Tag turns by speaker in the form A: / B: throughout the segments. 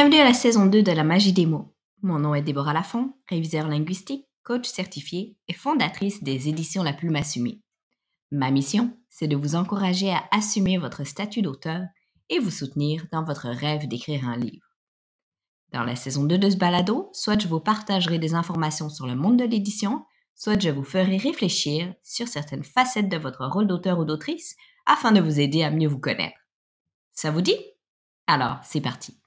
A: Bienvenue à la saison 2 de la magie des mots. Mon nom est Déborah Lafont, réviseur linguistique, coach certifié et fondatrice des éditions La Plume Assumée. Ma mission, c'est de vous encourager à assumer votre statut d'auteur et vous soutenir dans votre rêve d'écrire un livre. Dans la saison 2 de ce balado, soit je vous partagerai des informations sur le monde de l'édition, soit je vous ferai réfléchir sur certaines facettes de votre rôle d'auteur ou d'autrice afin de vous aider à mieux vous connaître. Ça vous dit? Alors, c'est parti.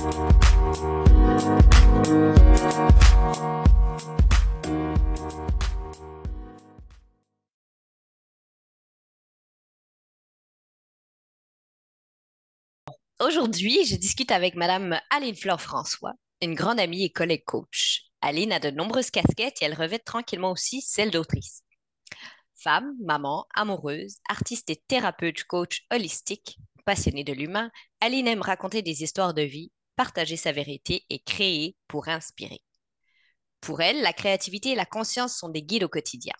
A: Aujourd'hui, je discute avec Madame Aline Fleur François, une grande amie et collègue coach. Aline a de nombreuses casquettes et elle revêt tranquillement aussi celle d'autrice. Femme, maman, amoureuse, artiste et thérapeute coach holistique, passionnée de l'humain, Aline aime raconter des histoires de vie, partager sa vérité et créer pour inspirer. Pour elle, la créativité et la conscience sont des guides au quotidien.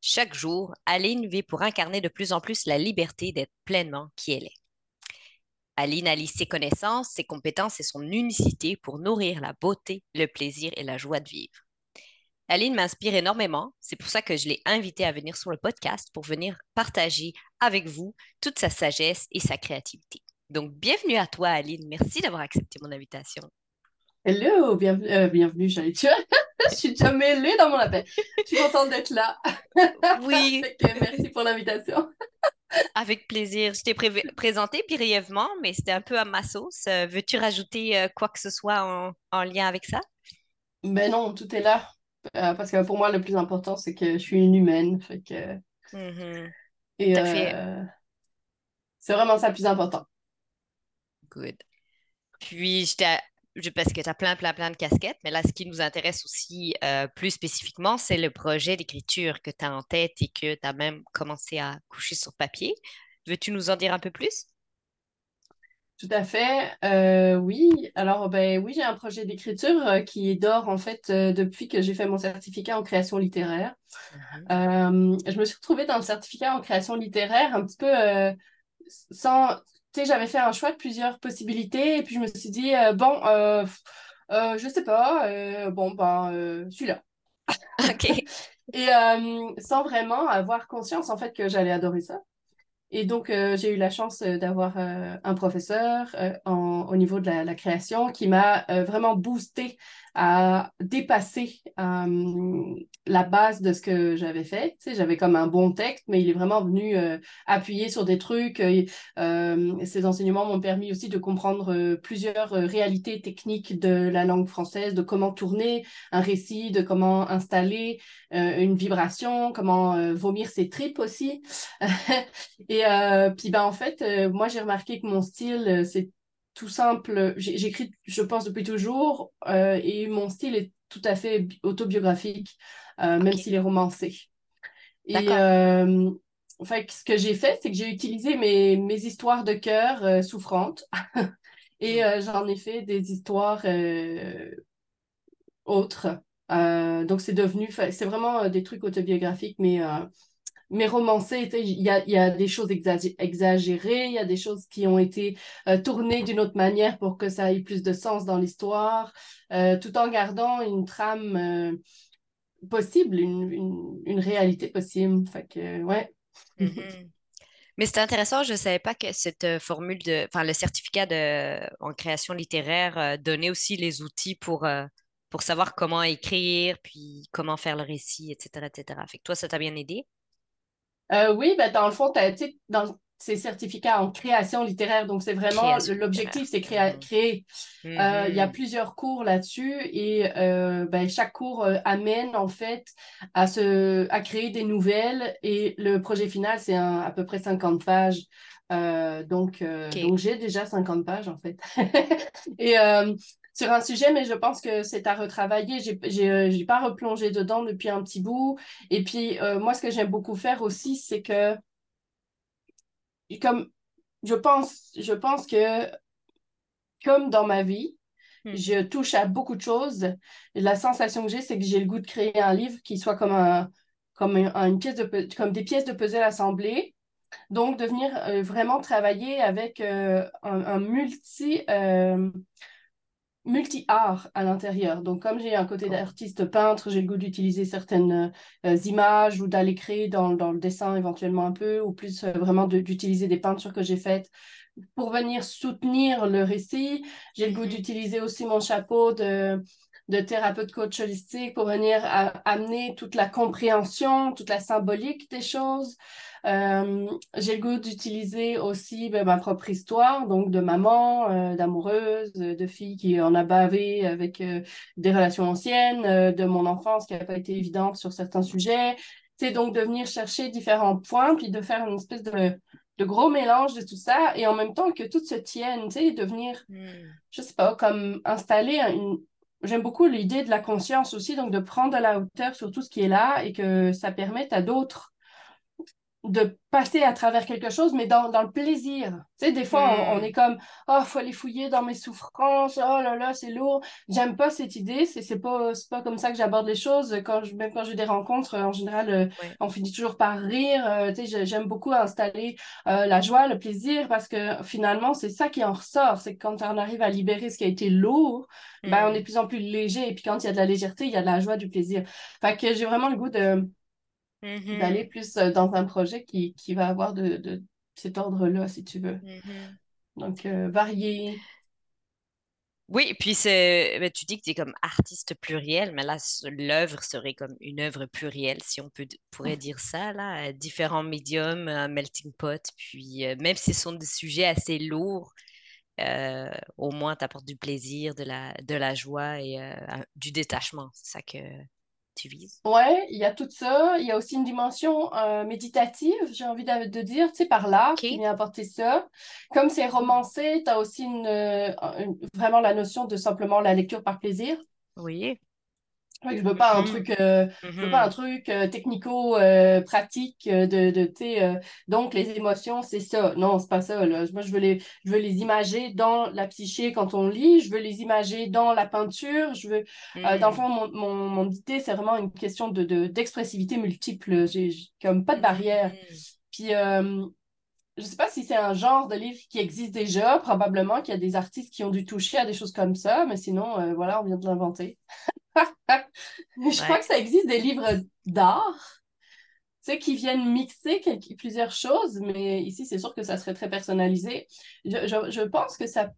A: Chaque jour, Aline vit pour incarner de plus en plus la liberté d'être pleinement qui elle est. Aline allie ses connaissances, ses compétences et son unicité pour nourrir la beauté, le plaisir et la joie de vivre. Aline m'inspire énormément. C'est pour ça que je l'ai invitée à venir sur le podcast pour venir partager avec vous toute sa sagesse et sa créativité. Donc, bienvenue à toi, Aline. Merci d'avoir accepté mon invitation.
B: Hello, bienvenue, euh, bienvenue je suis déjà mêlée dans mon appel. Je suis contente d'être là.
A: Oui.
B: merci pour l'invitation.
A: Avec plaisir. Je t'ai présenté brièvement, mais c'était un peu à ma sauce. Euh, veux-tu rajouter euh, quoi que ce soit en, lien avec ça?
B: Ben non, tout est là. Euh, parce que pour moi, le plus important, c'est que je suis une humaine. Fait que... Mm-hmm. Et c'est vraiment ça le plus important.
A: Good. Puis, parce que tu as plein, plein, plein de casquettes, mais là, ce qui nous intéresse aussi euh, plus spécifiquement, c'est le projet d'écriture que tu as en tête et que tu as même commencé à coucher sur papier. Veux-tu nous en dire un peu plus?
B: Tout à fait. Euh, oui. Alors, ben oui, j'ai un projet d'écriture euh, qui dort en fait depuis que j'ai fait mon certificat en création littéraire. Mm-hmm. je me suis retrouvée dans le certificat en création littéraire un petit peu sans tu sais, j'avais fait un choix de plusieurs possibilités et puis je me suis dit, euh, bon, euh, euh, je sais pas, euh, bon, ben, celui-là.
A: OK.
B: et sans vraiment avoir conscience, en fait, que j'allais adorer ça. Et donc, j'ai eu la chance d'avoir un professeur au niveau de la, la création qui m'a vraiment boosté à dépasser euh, la base de ce que j'avais fait. Tu sais, j'avais comme un bon texte, mais il est vraiment venu euh, appuyer sur des trucs. Euh, ces enseignements m'ont permis aussi de comprendre plusieurs réalités techniques de la langue française, de comment tourner un récit, de comment installer une vibration, comment vomir ses tripes aussi. Et puis, ben, en fait, moi, j'ai remarqué que mon style, c'est tout simple. J'écris, je pense, depuis toujours, euh, et mon style est tout à fait autobiographique, euh, même s'il est romancé. Et euh, fait, ce que j'ai fait, c'est que j'ai utilisé mes, mes, histoires de cœur souffrantes et mm. j'en ai fait des histoires autres. donc, c'est devenu, c'est vraiment des trucs autobiographiques, mais mais romancé, il y a, des choses exagérées, il y a des choses qui ont été euh, tournées d'une autre manière pour que ça ait plus de sens dans l'histoire, euh, tout en gardant une trame euh, possible, une, réalité possible. Fait ouais.
A: Mm-hmm. Mais c'est intéressant, je ne savais pas que cette formule de, enfin, le certificat de, en création littéraire donnait aussi les outils pour, pour savoir comment écrire, puis comment faire le récit, etc., etc. Fait toi, ça t'a bien aidé?
B: Euh, oui, ben, dans le fond, dans ces certificats en création littéraire, donc c'est vraiment l'objectif, c'est créer. créer. Euh, il y a mm-hmm. plusieurs cours là-dessus et euh, ben, chaque cours amène en fait à, se, à créer des nouvelles et le projet final, c'est à peu près 50 pages. donc, donc j'ai déjà 50 pages en fait. et sur un sujet, mais je pense que c'est à retravailler. Je n'ai euh, pas replongé dedans depuis un petit bout. Et puis, euh, moi, ce que j'aime beaucoup faire aussi, c'est que, comme je pense, je pense que, comme dans ma vie, hmm. je touche à beaucoup de choses. la sensation que j'ai, c'est que j'ai le goût de créer un livre qui soit comme, un, comme, une pièce de, comme des pièces de puzzle assemblées Donc, de venir euh, vraiment travailler avec euh, un, multi, multi-art à l'intérieur. Donc, comme j'ai un côté d'artiste peintre, j'ai le goût d'utiliser certaines images ou d'aller créer dans, dans, le dessin éventuellement un peu, ou plus vraiment d'utiliser des peintures que j'ai faites pour venir soutenir le récit. J'ai le goût mm-hmm. d'utiliser aussi mon chapeau de de thérapeute coach holistique pour venir amener toute la compréhension, toute la symbolique des choses. Euh, j'ai le goût d'utiliser aussi ben, ma propre histoire, donc de maman, euh, d'amoureuse, de fille qui en a bavé avec euh, des relations anciennes, de mon enfance qui n'a pas été évidente sur certains sujets. C'est donc de venir chercher différents points, puis de faire une espèce de, de gros mélange de tout ça, et en même temps que tout se tienne, tu sais, de venir, hmm. je sais pas, comme installer une, j'aime beaucoup l'idée de la conscience aussi, donc de prendre de la hauteur sur tout ce qui est là et que ça permette à d'autres de passer à travers quelque chose, mais dans, dans le plaisir. Tu sais, des fois, on, hmm. est comme, oh, il faut aller fouiller dans mes souffrances, oh là là, c'est lourd. J'aime pas cette idée, c'est, c'est pas, pas comme ça que j'aborde les choses. Quand je, même quand j'ai des rencontres, en général, euh, on finit toujours par rire. Euh, tu sais, j'aime beaucoup installer euh, la joie, le plaisir, parce que finalement, c'est ça qui en ressort. C'est que quand on arrive à libérer ce qui a été lourd, ben, on est
A: hmm.
B: de plus en plus léger. Et puis quand il y a de la légèreté, il y a de la joie, du plaisir. Fait que j'ai vraiment le goût de Mm-hmm. d'aller plus euh, dans un projet qui, qui va avoir de, de cet ordre-là, si tu veux.
A: Mm-hmm.
B: Donc, euh, varié.
A: Oui, puis c'est, ben, tu dis que tu es comme artiste pluriel, mais là, l'œuvre serait comme une œuvre plurielle, si on peut, pourrait dire ça, là, différents médiums, un melting pot, puis euh, même si ce sont des sujets assez lourds, au moins tu apportes du plaisir, de la, de la joie et du détachement. C'est ça que, tu vises?
B: Ouais, il y a tout ça. Il y a aussi une dimension euh, méditative, j'ai envie de, dire, tu sais, par l'art qui vient apporter ça. Comme c'est romancé, tu as aussi euh, une, vraiment la notion de simplement la lecture par plaisir.
A: Oui
B: je veux pas un truc, euh, je veux pas un mm-hmm. truc euh, technico-pratique euh, de, de tu sais, donc les émotions, c'est ça. Non, c'est pas ça. Là. Moi, je veux les, je veux les imager dans la psyché quand on lit. Je veux les imager dans la peinture. Je veux, dans le mm. fond, mon, mon, mon idée, c'est vraiment une question de, de d'expressivité multiple. J'ai, comme pas de barrière. Mm-hmm. Puis, je sais pas si c'est un genre de livre qui existe déjà. Probablement qu'il y a des artistes qui ont dû toucher à des choses comme ça, mais sinon, voilà, on vient de l'inventer. je crois que ça existe des livres d'art, tu sais, qui viennent mixer plusieurs choses, mais ici, c'est sûr que ça serait très personnalisé. Je, je, pense que ça...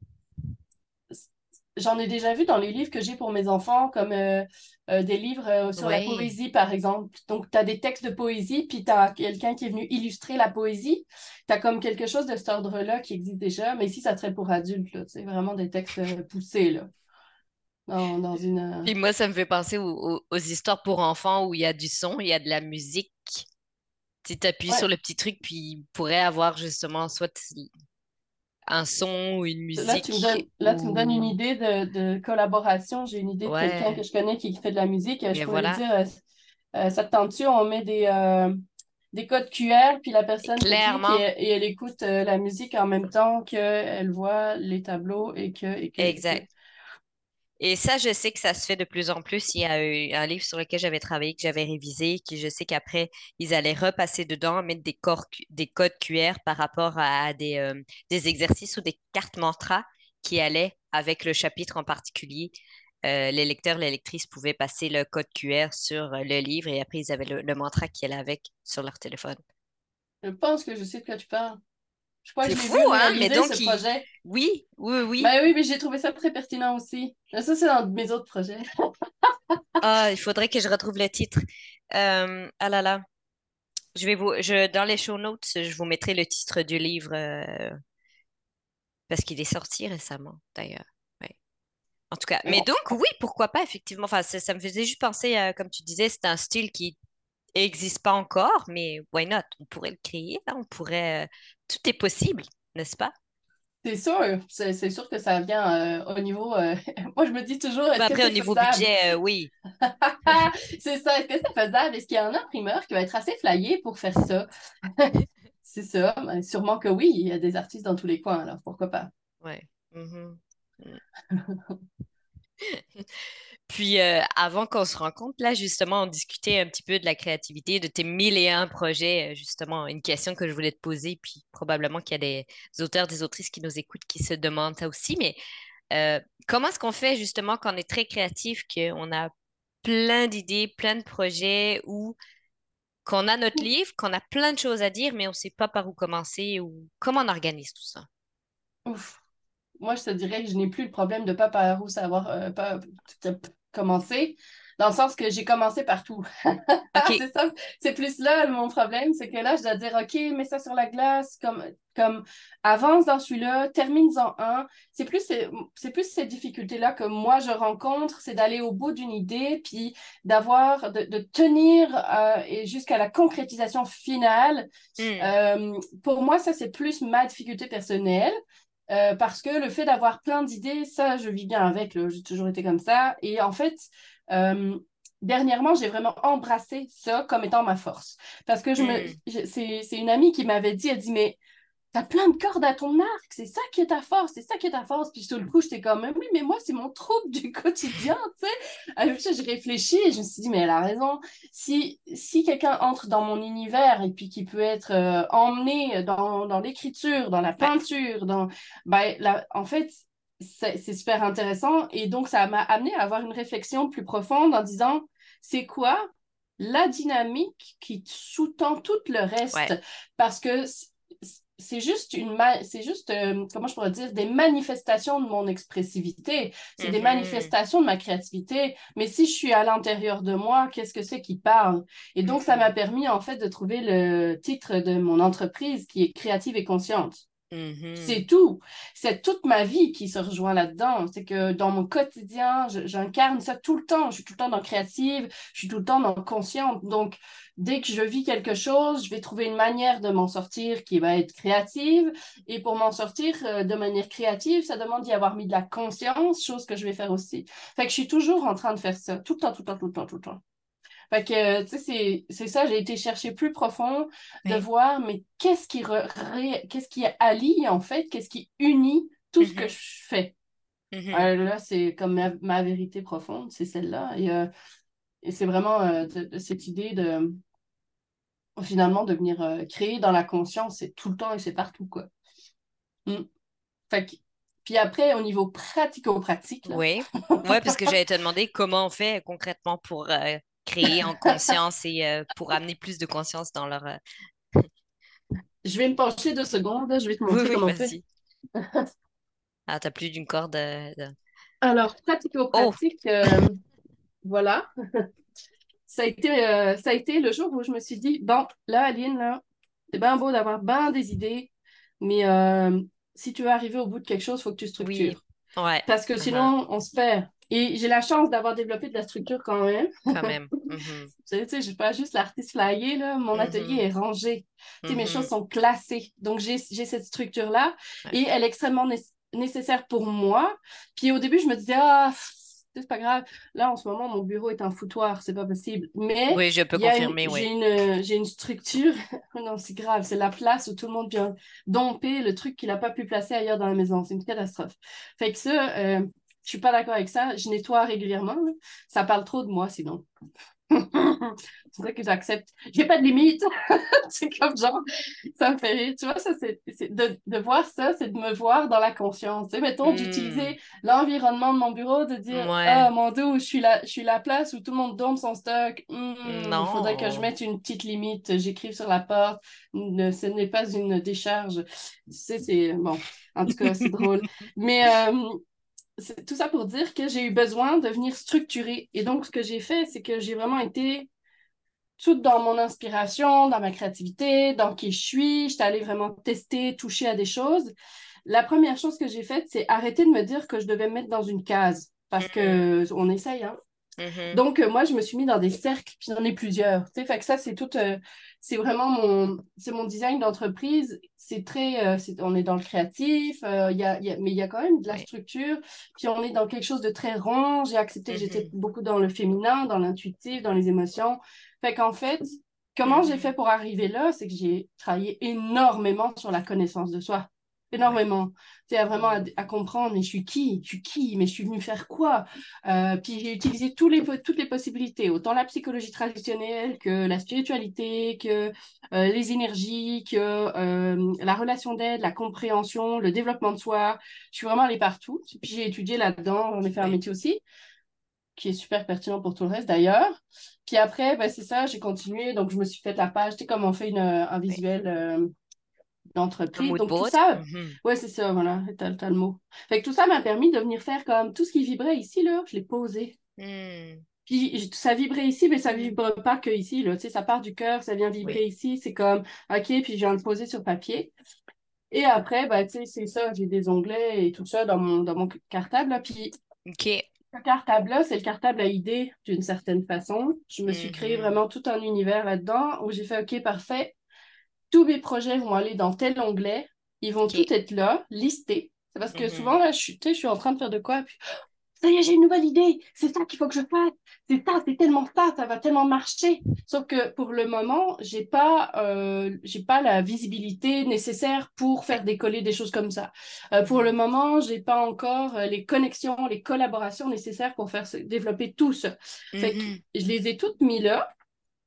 B: J'en ai déjà vu dans les livres que j'ai pour mes enfants, comme euh, euh, des livres euh, sur la poésie, par exemple. Donc, tu as des textes de poésie, puis tu as quelqu'un qui est venu illustrer la poésie. Tu as comme quelque chose de cet ordre-là qui existe déjà, mais ici, ça serait pour adultes. C'est vraiment des textes poussés. Là dans, une. Euh,
A: Puis moi, ça me fait penser aux, histoires pour enfants où il y a du son, il y a de la musique. Tu appuies sur le petit truc, puis il pourrait avoir justement soit un son ou une musique.
B: Là, tu me donnes, une idée de, collaboration. J'ai une idée de quelqu'un que je connais qui fait de la musique. Je pourrais dire, euh, euh, ça te tente-tu, on met des, des codes QR, puis la personne
A: Clairement.
B: et, elle écoute la musique en même temps qu'elle voit les tableaux et que... Et que
A: exact. Et ça, je sais que ça se fait de plus en plus. Il y a eu un livre sur lequel j'avais travaillé, que j'avais révisé, qui je sais qu'après, ils allaient repasser dedans, mettre des, des codes QR par rapport à des, euh, des exercices ou des cartes mantra qui allaient avec le chapitre en particulier. Euh, les lecteurs, les lectrices pouvaient passer le code QR sur euh, le livre et après, ils avaient le, le mantra qui allait avec sur leur téléphone.
B: Je pense que je sais de quoi tu parles.
A: Je crois que fou, hein, mais donc, ce projet. Oui, oui, oui.
B: Ben oui, mais j'ai trouvé ça très pertinent aussi. Ça, c'est dans mes autres projets.
A: ah, il faudrait que je retrouve le titre. Euh, ah là là. Je vais vous, je, dans les show notes, je vous mettrai le titre du livre euh, parce qu'il est sorti récemment, d'ailleurs. En tout cas, mais donc oui, pourquoi pas, effectivement. Enfin, ça, me faisait juste penser, comme tu disais, c'est un style qui n'existe pas encore, mais why not? On pourrait le créer, on pourrait. Euh, tout est possible, n'est-ce pas?
B: C'est sûr, c'est sûr que ça vient euh, au niveau. Euh, moi, je me dis toujours.
A: Est-ce après, au niveau budget, oui.
B: c'est ça. Est-ce que c'est faisable? Est-ce qu'il y a un imprimeur qui va être assez flyé pour faire ça? c'est ça. Sûrement que oui. Il y a des artistes dans tous les coins, alors pourquoi pas?
A: Oui. Mm-hmm. Mm. Puis euh, avant qu'on se rencontre, là, justement, on discutait un petit peu de la créativité, de tes mille et un projets, euh, justement, une question que je voulais te poser, puis probablement qu'il y a des auteurs, des autrices qui nous écoutent qui se demandent ça aussi, mais euh, comment est-ce qu'on fait justement quand on est très créatif, qu'on a plein d'idées, plein de projets, ou qu'on a notre livre, qu'on a plein de choses à dire, mais on ne sait pas par où commencer, ou comment on organise tout ça?
B: Ouf. Moi, je te dirais que je n'ai plus le problème de pas par où savoir, pas, commencer, dans le sens que j'ai commencé partout. c'est ça, c'est plus là mon problème, c'est que là, je dois dire, OK, mets ça sur la glace, comme, comme avance dans celui-là, termine-en un. C'est plus, c'est plus ces difficultés-là que moi, je rencontre, c'est d'aller au bout d'une idée, puis d'avoir, de, tenir euh, et jusqu'à la concrétisation finale. Hmm. Euh, pour moi, ça, c'est plus ma difficulté personnelle. Euh, parce que le fait d'avoir plein d'idées, ça, je vis bien avec. J'ai toujours été comme ça. Et en fait, euh, dernièrement, j'ai vraiment embrassé ça comme étant ma force. Parce que je me, hmm. c'est une amie qui m'avait dit, elle dit, mais T'as plein de cordes à ton arc, c'est ça qui est ta force, c'est ça qui est ta force. Puis tout le coup, j'étais comme, oui, mais moi, c'est mon trouble du quotidien, tu sais. Alors, je réfléchis et je me suis dit, mais elle a raison. Si, si quelqu'un entre dans mon univers et puis qui peut être euh, emmené dans, dans l'écriture, dans la peinture, dans, ben, en fait, c'est super intéressant. Et donc, ça m'a amené à avoir une réflexion plus profonde en disant, c'est quoi la dynamique qui sous-tend tout le reste? Parce que c'est juste une c'est juste euh, comment je pourrais dire des manifestations de mon expressivité c'est des mm-hmm. manifestations de ma créativité mais si je suis à l'intérieur de moi qu'est-ce que c'est qui parle? Et donc ça m'a mm-hmm. permis en fait de trouver le titre de mon entreprise qui est créative et consciente Mm-hmm. C'est tout. C'est toute ma vie qui se rejoint là-dedans. C'est que dans mon quotidien, j'incarne ça tout le temps. Je suis tout le temps dans créative, je suis tout le temps dans consciente. Donc, dès que je vis quelque chose, je vais trouver une manière de m'en sortir qui va être créative. Et pour m'en sortir euh, de manière créative, ça demande d'y avoir mis de la conscience, chose que je vais faire aussi. Fait que je suis toujours en train de faire ça, tout le temps, tout le temps, tout le temps, tout le temps. Fait que, tu sais, c'est ça, j'ai été chercher plus profond de voir, mais qu'est-ce qui, qu'est-ce qui allie, en fait, qu'est-ce qui unit tout ce que mm-hmm. je fais? Mm-hmm. Euh, là, c'est comme ma, vérité profonde, c'est celle-là. Et, euh, et c'est vraiment euh, cette idée de, finalement, de venir créer dans la conscience, c'est tout le temps et c'est partout, quoi. Mm. Fait que, puis après, au niveau pratico-pratique.
A: Oui. ouais, parce que j'allais te demander comment on fait concrètement pour créer en conscience et euh, pour amener plus de conscience dans leur. Euh,
B: je vais me pencher deux secondes, je vais te montrer comment on
A: ah, t'as plus d'une corde. Euh,
B: Alors, pratico-pratique, oh! voilà. ça, a été, ça a été le jour où je me suis dit, bon, là, Aline, là, c'est bien beau d'avoir bien des idées, mais si tu veux arriver au bout de quelque chose, il faut que tu structures.
A: Oui. Ouais.
B: Parce que sinon, on se perd. Et j'ai la chance d'avoir développé de la structure quand même.
A: Quand même. Mhm.
B: tu sais, je pas juste l'artiste flyé, là. Mon atelier mhm. est rangé. Tu sais, mes mhm. choses sont classées. Donc, j'ai cette structure-là et elle est extrêmement nécessaire pour moi. Puis au début, je me disais, ah, c'est pas grave. Là, en ce moment, mon bureau est un foutoir, c'est pas possible. Mais
A: oui, je peux confirmer, oui.
B: J'ai une, j'ai une structure. non, c'est grave. C'est la place où tout le monde vient domper le truc qu'il n'a pas pu placer ailleurs dans la maison. C'est une catastrophe. Fait que ça, euh, je suis pas d'accord avec ça. Je nettoie régulièrement. Ça parle trop de moi sinon. c'est vrai que j'accepte. J'ai pas de limite. c'est comme genre, ça me fait rire. Tu vois, ça, c'est, de, de, voir ça, c'est de me voir dans la conscience. Tu sais, mettons, hmm. d'utiliser l'environnement de mon bureau, de dire, ah, mon dos, je suis, la, je suis la place où tout le monde dorme son stock. Hmm, il faudrait que je mette une petite limite. J'écrive sur la porte. ce n'est pas une décharge. Tu sais, c'est, bon, en tout cas, c'est drôle. Mais, euh, c'est tout ça pour dire que j'ai eu besoin de venir structurer. Et donc, ce que j'ai fait, c'est que j'ai vraiment été toute dans mon inspiration, dans ma créativité, dans qui je suis. J'étais allée vraiment tester, toucher à des choses. La première chose que j'ai faite, c'est arrêter de me dire que je devais me mettre dans une case. Parce que on essaye, hein. Mm-hmm. Donc, euh, moi, je me suis mis dans des cercles, puis j'en ai plusieurs. Tu sais, fait que ça, c'est tout. Euh, c'est vraiment mon, c'est mon design d'entreprise. C'est très, euh, on est dans le créatif, y y a, mais il y a quand même de la structure. Puis on est dans quelque chose de très rond. J'ai accepté que j'étais mm-hmm. beaucoup dans le féminin, dans l'intuitif, dans les émotions. Fait qu'en fait, comment j'ai fait pour arriver là, c'est que j'ai travaillé énormément sur la connaissance de soi. Énormément. Tu sais, vraiment à, comprendre, mais je suis qui? Je suis qui? Mais je suis venue faire quoi? Euh, puis j'ai utilisé tous les, toutes les possibilités, autant la psychologie traditionnelle que la spiritualité, que euh, les énergies, que euh, la relation d'aide, la compréhension, le développement de soi. Je suis vraiment allée partout. Puis j'ai étudié là-dedans, j'en ai fait un métier aussi qui est super pertinent pour tout le reste d'ailleurs. Puis après, ben, c'est ça, j'ai continué. Donc, je me suis fait la page, tu sais, comme on fait une, un visuel d'entreprise. Donc, tout ça, mhm. ouais, c'est ça, voilà, t'as, as le mot. Fait que tout ça m'a permis de venir faire comme tout ce qui vibrait ici, là, je l'ai posé. Hmm. Puis ça vibrait ici, mais ça vibre pas que ici, là. Tu sais, ça part du cœur, ça vient vibrer ici. C'est comme, OK, puis je viens le poser sur papier. Et après, bah, tu sais, c'est ça, j'ai des onglets et tout ça dans mon, dans mon cartable. Là. Puis
A: OK.
B: ce cartable-là, c'est le cartable à idées d'une certaine façon. Je me suis créé mhm. vraiment tout un univers là-dedans où j'ai fait, OK, parfait, tous mes projets vont aller dans tel onglet. Ils vont tous être là, listés. C'est parce que mhm. souvent, là, je suis, je suis en train de faire de quoi, puis ça y est, j'ai une nouvelle idée, c'est ça qu'il faut que je fasse, c'est ça, c'est tellement ça, ça va tellement marcher. Sauf que pour le moment, j'ai pas, euh, j'ai pas la visibilité nécessaire pour faire décoller des choses comme ça. Euh, pour le moment, j'ai pas encore euh, les connexions, les collaborations nécessaires pour faire développer tout ça. Fait que mhm. je les ai toutes mis là.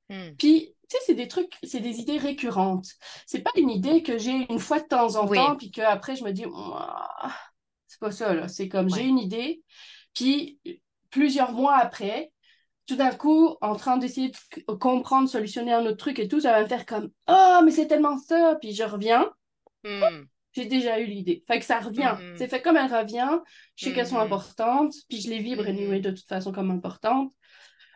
B: Hmm. Puis tu sais, c'est des trucs, c'est des idées récurrentes. C'est pas une idée que j'ai une fois de temps en temps, puis qu'après, je me dis, c'est pas ça, là. C'est comme, j'ai une idée, puis plusieurs mois après, tout d'un coup, en train d'essayer de comprendre, solutionner un autre truc et tout, ça va me faire comme, oh, mais c'est tellement ça, puis je reviens. Hmm. J'ai déjà eu l'idée. Fait que ça revient. Hmm. C'est fait comme elle revient, je sais qu'elles sont importantes, puis je les vibre anyway, de toute façon comme importantes.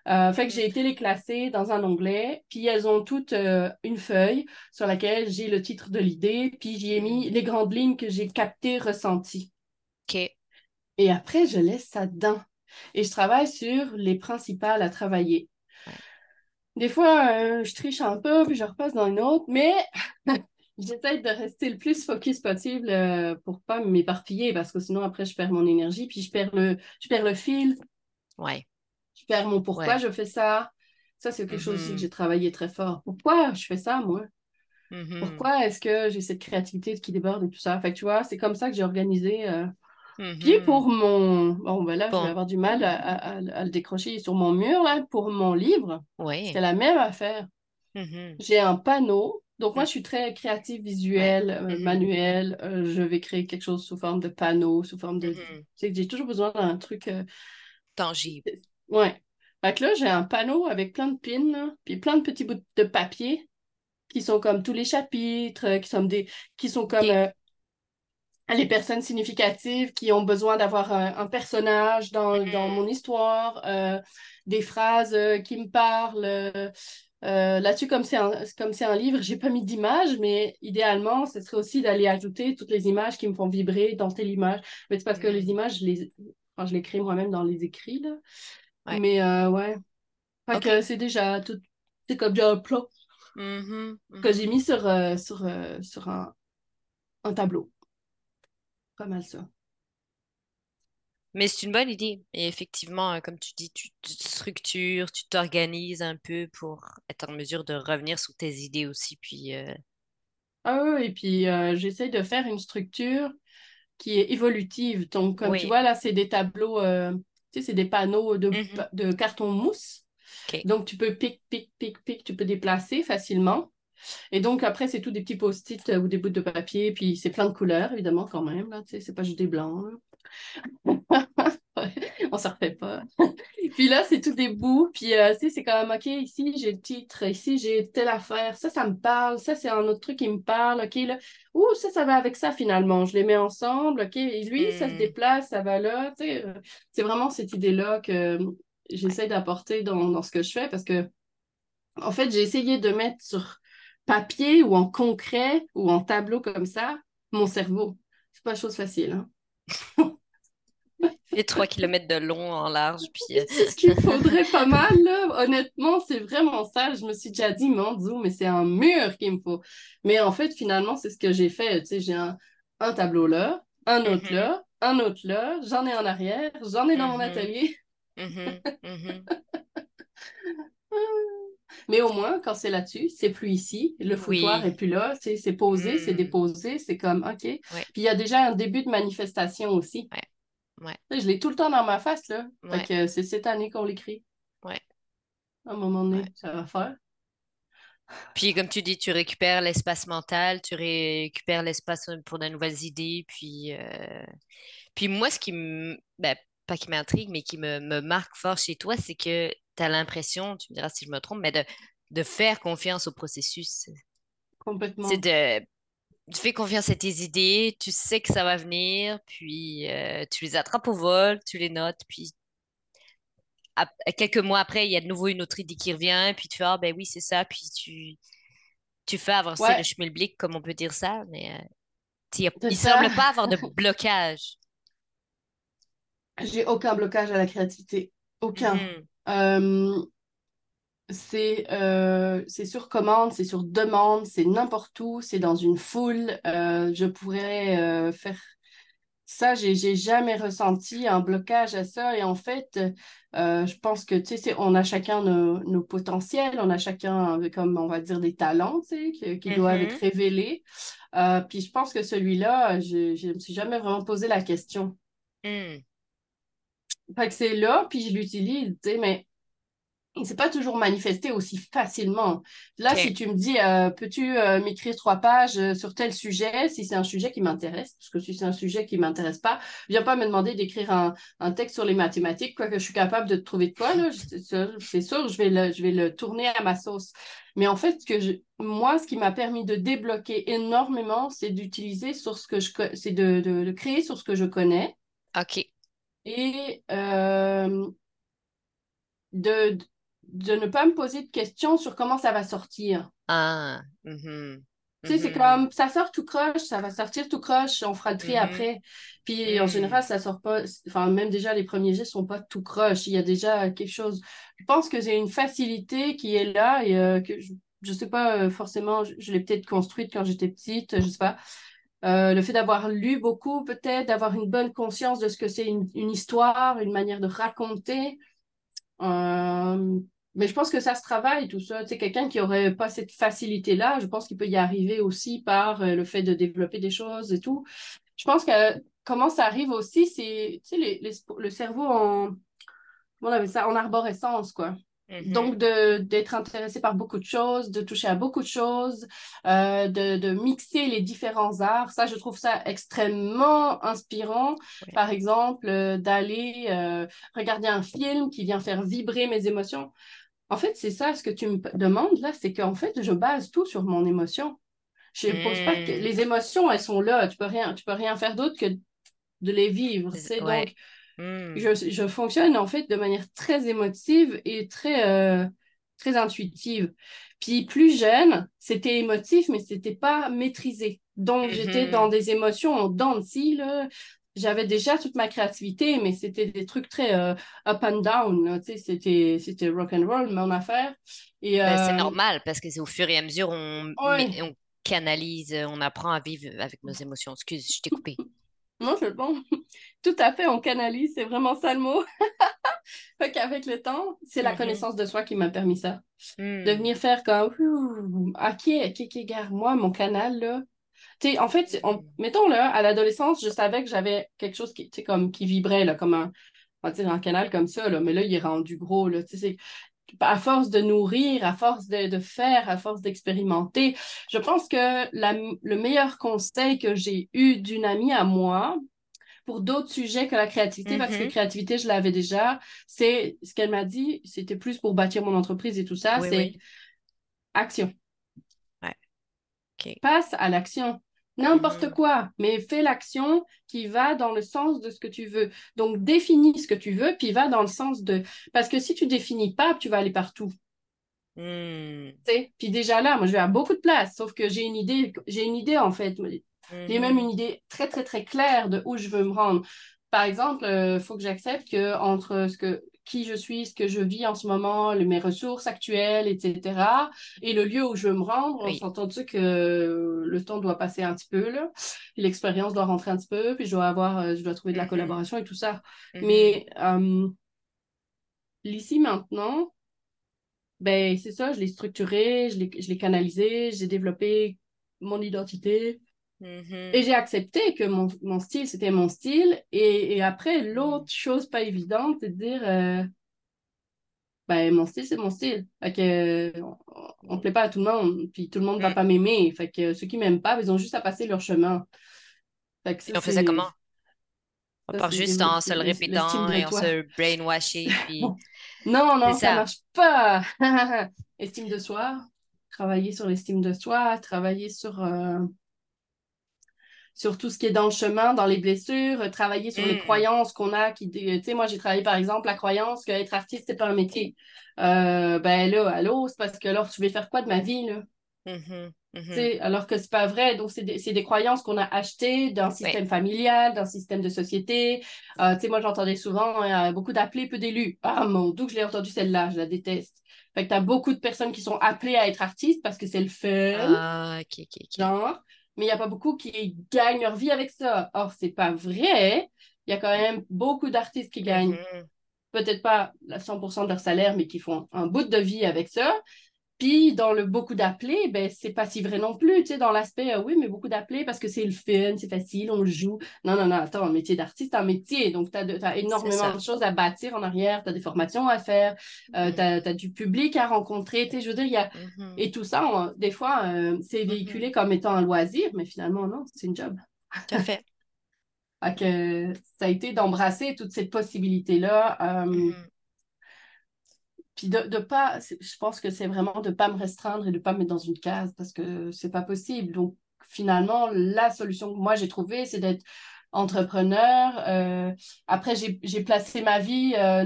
B: Euh, fait que j'ai été les classer dans un onglet, puis elles ont toutes euh, une feuille sur laquelle j'ai le titre de l'idée, puis j'y ai mis les grandes lignes que j'ai captées, ressenties.
A: OK.
B: Et après, je laisse ça dedans. Et je travaille sur les principales à travailler. Des fois, euh, je triche un peu, puis je repasse dans une autre, mais j'essaie de rester le plus focus possible pour pas m'éparpiller, parce que sinon, après, je perds mon énergie, puis je perds le, je perds le fil.
A: Ouais
B: je perds mon pourquoi je fais ça? Ça, c'est quelque chose aussi que mm-hmm. j'ai travaillé très fort. Pourquoi je fais ça, moi? Mm-hmm. Pourquoi est-ce que j'ai cette créativité qui déborde et tout ça? Fait que tu vois, c'est comme ça que j'ai organisé. Euh... Mm-hmm. Puis pour mon. Bon, ben là, je vais avoir du mal à, le décrocher sur mon mur, là. Pour mon livre, c'est la même affaire. J'ai un panneau. Donc, moi, je suis très créative, visuelle, euh, manuelle. Euh, je vais créer quelque chose sous forme de panneau, sous forme de. C'est que j'ai toujours besoin d'un truc.
A: Tangible.
B: Ouais. Fait que là, j'ai un panneau avec plein de pins, puis plein de petits bouts de papier qui sont comme tous les chapitres, qui sont des qui sont comme euh, les personnes significatives qui ont besoin d'avoir un, personnage dans, dans, mon histoire, euh, des phrases euh, qui me parlent. Là-dessus, comme c'est un, comme un livre, j'ai pas mis d'image, mais idéalement, ce serait aussi d'aller ajouter toutes les images qui me font vibrer dans telle image. Mais c'est parce que les images, je les, enfin, je les crée moi-même dans les écrits. Là. Mais euh, ouais. Fait que c'est déjà tout. C'est comme déjà un plan mm-hmm, que j'ai mm-hmm. mis sur, euh, sur, euh, sur un, un tableau. Pas mal ça.
A: Mais c'est une bonne idée. Et effectivement, comme tu dis, tu te structures, tu t'organises un peu pour être en mesure de revenir sur tes idées aussi. Puis,
B: Ah oui, et puis j'essaie de faire une structure qui est évolutive. Donc, comme tu vois, là, c'est des tableaux tu sais, c'est des panneaux de, mm-hmm. de carton mousse. Donc, tu peux pic, pic, pic, pic, tu peux déplacer facilement. Et donc, après, c'est tout des petits post-it euh, ou des bouts de papier, puis c'est plein de couleurs, évidemment, quand même. Là, tu sais, c'est pas juste des blancs. on s'en refait pas. Puis là, c'est tout des bouts. Puis, euh, tu sais, c'est quand même, OK, ici, j'ai le titre. Ici, j'ai telle affaire. Ça, ça me parle. Ça, c'est un autre truc qui me parle. OK, là. Ouh, ça, ça va avec ça, finalement. Je les mets ensemble. OK, et lui, ça se hmm. déplace, ça va là. Tu sais, c'est vraiment cette idée-là que j'essaie d'apporter dans, dans ce que je fais parce que, en fait, j'ai essayé de mettre sur papier ou en concret ou en tableau comme ça mon cerveau. C'est pas chose facile. Hein?
A: Et 3 km de long en large. Puis...
B: Euh, c'est ce qu'il faudrait pas mal, là. Honnêtement, c'est vraiment ça. Je me suis déjà dit, mon Dieu, mais c'est un mur qu'il me faut. Mais en fait, finalement, c'est ce que j'ai fait. Tu sais, j'ai un, tableau là, un autre mm-hmm. là, un autre là, j'en ai en arrière, j'en ai dans mon mm-hmm. atelier. Mm-hmm. Mais au moins, quand c'est là-dessus, c'est plus ici, le foutoir est plus là, c'est posé, c'est hmm. déposé, c'est comme OK. Puis il y a déjà un début de manifestation aussi.
A: Ouais.
B: Je l'ai tout le temps dans ma face, là. Fait que c'est cette année qu'on l'écrit.
A: Ouais.
B: À un moment donné, ça va faire.
A: Puis, comme tu dis, tu récupères l'espace mental, tu récupères l'espace pour de nouvelles idées. Puis, euh, puis moi, ce qui me. Ben, pas qui m'intrigue, mais qui me, me, marque fort chez toi, c'est que tu as l'impression, tu me diras si je me trompe, mais de, de faire confiance au processus.
B: Complètement.
A: C'est de. Tu fais confiance à tes idées, tu sais que ça va venir, puis euh, tu les attrapes au vol, tu les notes, puis quelques mois après, il y a de nouveau une autre idée qui revient, puis tu fais, ah ben oui, c'est ça, puis tu, tu fais avancer le schmilblick, comme on peut dire ça, mais euh, il ne semble pas avoir de blocage.
B: J'ai aucun blocage à la créativité. Aucun. Euh, euh, c'est sur commande, c'est sur demande, c'est n'importe où, c'est dans une foule. je pourrais faire ça, j'ai, jamais ressenti un blocage à ça. Et en fait, euh, je pense que, tu sais, on a chacun nos, potentiels, on a chacun, comme on va dire, des talents, tu sais, qui, doivent être mm-hmm. révélés. Euh, puis je pense que celui-là, je ne me suis jamais vraiment posé la question. Mm. Fait que c'est là, puis je l'utilise, tu sais, mais il ne s'est pas toujours manifesté aussi facilement. Là, si tu me dis, euh, peux-tu euh, m'écrire trois pages euh, sur tel sujet, si c'est un sujet qui m'intéresse, parce que si c'est un sujet qui ne m'intéresse pas, viens pas me demander d'écrire un, texte sur les mathématiques, quoique je suis capable de te trouver de quoi, c'est sûr, je vais, le, je vais le tourner à ma sauce. Mais en fait, que je, moi, ce qui m'a permis de débloquer énormément, c'est d'utiliser sur ce que je, c'est de, de, créer sur ce que je connais.
A: OK.
B: Et de, de ne pas me poser de questions sur comment ça va sortir.
A: Ah. Mm-hmm.
B: Tu sais, c'est mm-hmm. comme ça sort tout croche, ça va sortir tout croche, on fera le tri mm-hmm. après. Puis en général, ça sort pas, enfin, même déjà, les premiers jets sont pas tout croche. Il y a déjà quelque chose. Je pense que j'ai une facilité qui est là et euh, que je, je sais pas euh, forcément, je, l'ai peut-être construite quand j'étais petite, je sais pas. Euh, le fait d'avoir lu beaucoup, peut-être, d'avoir une bonne conscience de ce que c'est une, une, histoire, une manière de raconter. Mais je pense que ça se travaille, tout ça. Tu sais, quelqu'un qui aurait pas cette facilité-là, je pense qu'il peut y arriver aussi par euh, le fait de développer des choses et tout. Je pense que comment ça arrive aussi, c'est, tu sais, le cerveau en, on avait ça, en arborescence, quoi. Mm-hmm. Donc, d'être intéressé par beaucoup de choses, de toucher à beaucoup de choses, euh, de, de, mixer les différents arts. Ça, je trouve ça extrêmement inspirant. Par exemple, euh, d'aller regarder un film qui vient faire vibrer mes émotions. En fait, c'est ça, ce que tu me demandes là, c'est qu'en fait, je base tout sur mon émotion. Je ne pose pas que hmm. les émotions, elles sont là. Tu peux rien, tu peux rien faire d'autre que de les vivre. C'est Donc, hmm. je, fonctionne en fait de manière très émotive et très, euh, très intuitive. Puis plus jeune, c'était émotif, mais c'était pas maîtrisé. Donc, j'étais dans mm-hmm. des émotions en dents de scie, là j'avais déjà toute ma créativité, mais c'était des trucs très euh, up and down. C'était, c'était rock and roll, mon affaire.
A: Et, ben, c'est euh, normal parce que c'est au fur et à mesure on, on canalise, on apprend à vivre avec nos émotions. Excuse, je t'ai coupé.
B: non, c'est bon. Tout à fait, on canalise, c'est vraiment ça le mot. fait qu'avec le temps, c'est la mm-hmm. connaissance de soi qui m'a permis ça. Mm. De venir faire comme, ok, ok, ok, garde moi, mon canal, là, en fait, mettons là, à l'adolescence, je savais que j'avais quelque chose qui, comme, qui vibrait, là, comme un, on va un canal comme ça, là, mais là, il est rendu gros. Là, à force de nourrir, à force de, faire, à force d'expérimenter, je pense que le meilleur conseil que j'ai eu d'une amie à moi, pour d'autres sujets que la créativité, parce que la mm-hmm. créativité, je l'avais déjà, c'est ce qu'elle m'a dit, c'était plus pour bâtir mon entreprise et tout ça, c'est action. Passe à l'action. N'importe quoi, mais fais l'action qui va dans le sens de ce que tu veux. Donc, définis ce que tu veux, puis va dans le sens de... Parce que si tu définis pas, tu vas aller partout. Mm. Puis déjà là, moi, je vais à beaucoup de place, sauf que j'ai une idée, j'ai une idée en fait. J'ai même mm-hmm. une idée très, très, très claire de où je veux me rendre. Par exemple, il euh, faut que j'accepte que entre ce que qui je suis, ce que je vis en ce moment, mes ressources actuelles, etc. Et le lieu où je veux me rendre, on s'entend-tu que le temps doit passer un petit peu, là, l'expérience doit rentrer un petit peu, puis je dois avoir, euh, je dois trouver de la mm-hmm. collaboration et tout ça. Mm-hmm. Mais euh, l'ici maintenant, ben, c'est ça, je l'ai structuré, je l'ai, je l'ai canalisé, j'ai développé mon identité.
A: Mhm.
B: Et j'ai accepté que mon, mon style, c'était mon style. Et, et après, l'autre chose pas évidente, c'est de dire, euh, ben, mon style, c'est mon style. Fait que, on ne plaît pas à tout le monde, puis tout le monde va
A: Mm.
B: pas m'aimer. Fait que ceux qui m'aiment pas, ils ont juste à passer leur chemin. Fait que ça,
A: Et on fait ça comment? On
B: ça,
A: part juste en se le répétant et on se brainwashing, puis
B: Non, non, ça
A: ça.
B: marche pas. Estime de soi, travailler sur l'estime de soi, travailler sur, euh, sur tout ce qui est dans le chemin, dans les blessures, euh, travailler sur les
A: Mm.
B: croyances qu'on a. Qui, tu sais, moi, j'ai travaillé, par exemple, la croyance qu'être artiste, c'est pas un métier. Euh, ben là, allô, c'est parce que alors, tu vais faire quoi de ma vie, là?
A: Mhm.
B: Tu
A: Mhm.
B: sais, alors que c'est pas vrai. Donc, c'est des, des croyances qu'on a achetées d'un
A: Oui.
B: système familial, d'un système de société. Euh, tu sais, moi, j'entendais souvent euh, beaucoup d'appelés, peu d'élus. Ah, mon Dieu, que je l'ai entendu celle-là, je la déteste. Fait que t'as beaucoup de personnes qui sont appelées à être artistes parce que c'est le fun,
A: Ah, ok, ok, ok.
B: genre, mais il n'y a pas beaucoup qui gagnent leur vie avec ça. Or, c'est pas vrai. Il y a quand même beaucoup d'artistes qui gagnent
A: Mhm.
B: peut-être pas la 100% de leur salaire, mais qui font un bout de vie avec ça. Puis, dans le beaucoup d'appelés, ben, c'est pas si vrai non plus, tu sais, dans l'aspect, euh, oui, mais beaucoup d'appelés parce que c'est le fun, c'est facile, on le joue. Non, non, non, attends, un métier d'artiste, c'est un métier, donc tu as, énormément de choses à bâtir en arrière, tu as des formations à faire, euh, tu as, du public à rencontrer, tu sais, je veux dire, il y a...
A: Mhm.
B: Et tout ça, on- des fois, euh, c'est
A: Mhm.
B: véhiculé comme étant un loisir, mais finalement, non, c'est une job.
A: Tout à fait.
B: Fait que ça a été d'embrasser toutes ces possibilités-là. Puis de, de pas, je pense que c'est vraiment de pas me restreindre et de pas me mettre dans une case parce que c'est pas possible. Donc finalement, la solution que moi j'ai trouvée, c'est d'être entrepreneur. Euh, après, j'ai, placé ma vie euh,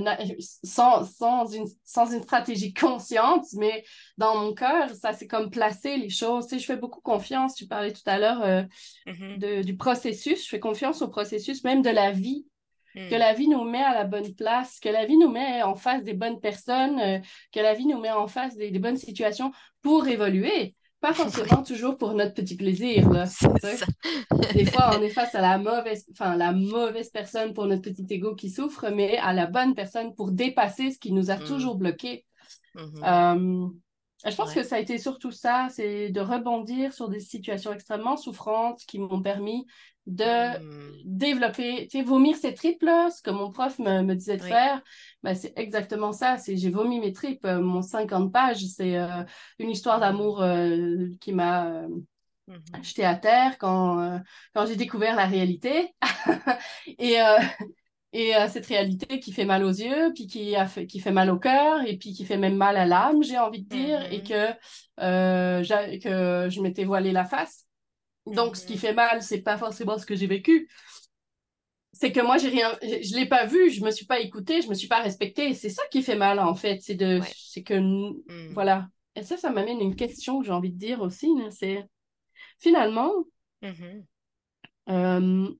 B: sans, sans, une, sans une stratégie consciente, mais dans mon cœur, ça c'est comme placer les choses. Tu sais, je fais beaucoup confiance. Tu parlais tout à l'heure euh,
A: Mhm.
B: de- du processus. Je fais confiance au processus même de la vie que
A: Mm.
B: la vie nous met à la bonne place, que la vie nous met en face des bonnes personnes, euh, que la vie nous met en face des, des bonnes situations pour évoluer. Pas forcément toujours pour notre petit plaisir, là. Des fois, on est face à la mauvaise, enfin, la mauvaise personne pour notre petit ego qui souffre, mais à la bonne personne pour dépasser ce qui nous a
A: Mm.
B: toujours bloqués.
A: Mhm.
B: Euh, je pense
A: Ouais.
B: que ça a été surtout ça, c'est de rebondir sur des situations extrêmement souffrantes qui m'ont permis de
A: Mm.
B: développer, tu sais, vomir ses tripes, là, ce que mon prof me, me disait de
A: Oui.
B: faire, ben, c'est exactement ça, c'est j'ai vomi mes tripes, Euh, mon 50 pages, c'est euh, une histoire
A: Mm.
B: d'amour euh, qui m'a euh,
A: Mhm.
B: jeté à terre quand, quand j'ai découvert la réalité. et et cette réalité qui fait mal aux yeux, puis qui, a fait, qui fait mal au cœur, et puis qui fait même mal à l'âme, j'ai envie de dire, et que, que je m'étais voilé la face. Donc, ce qui fait mal, c'est pas forcément ce que j'ai vécu. C'est que moi, j'ai rien, je l'ai pas vu, je me suis pas écoutée, je me suis pas respectée. C'est ça qui fait mal, en fait. C'est de,
A: Ouais.
B: c'est que,
A: Mm.
B: voilà. Et ça, ça m'amène à une question que j'ai envie de dire aussi, c'est finalement,
A: Mhm.
B: euh,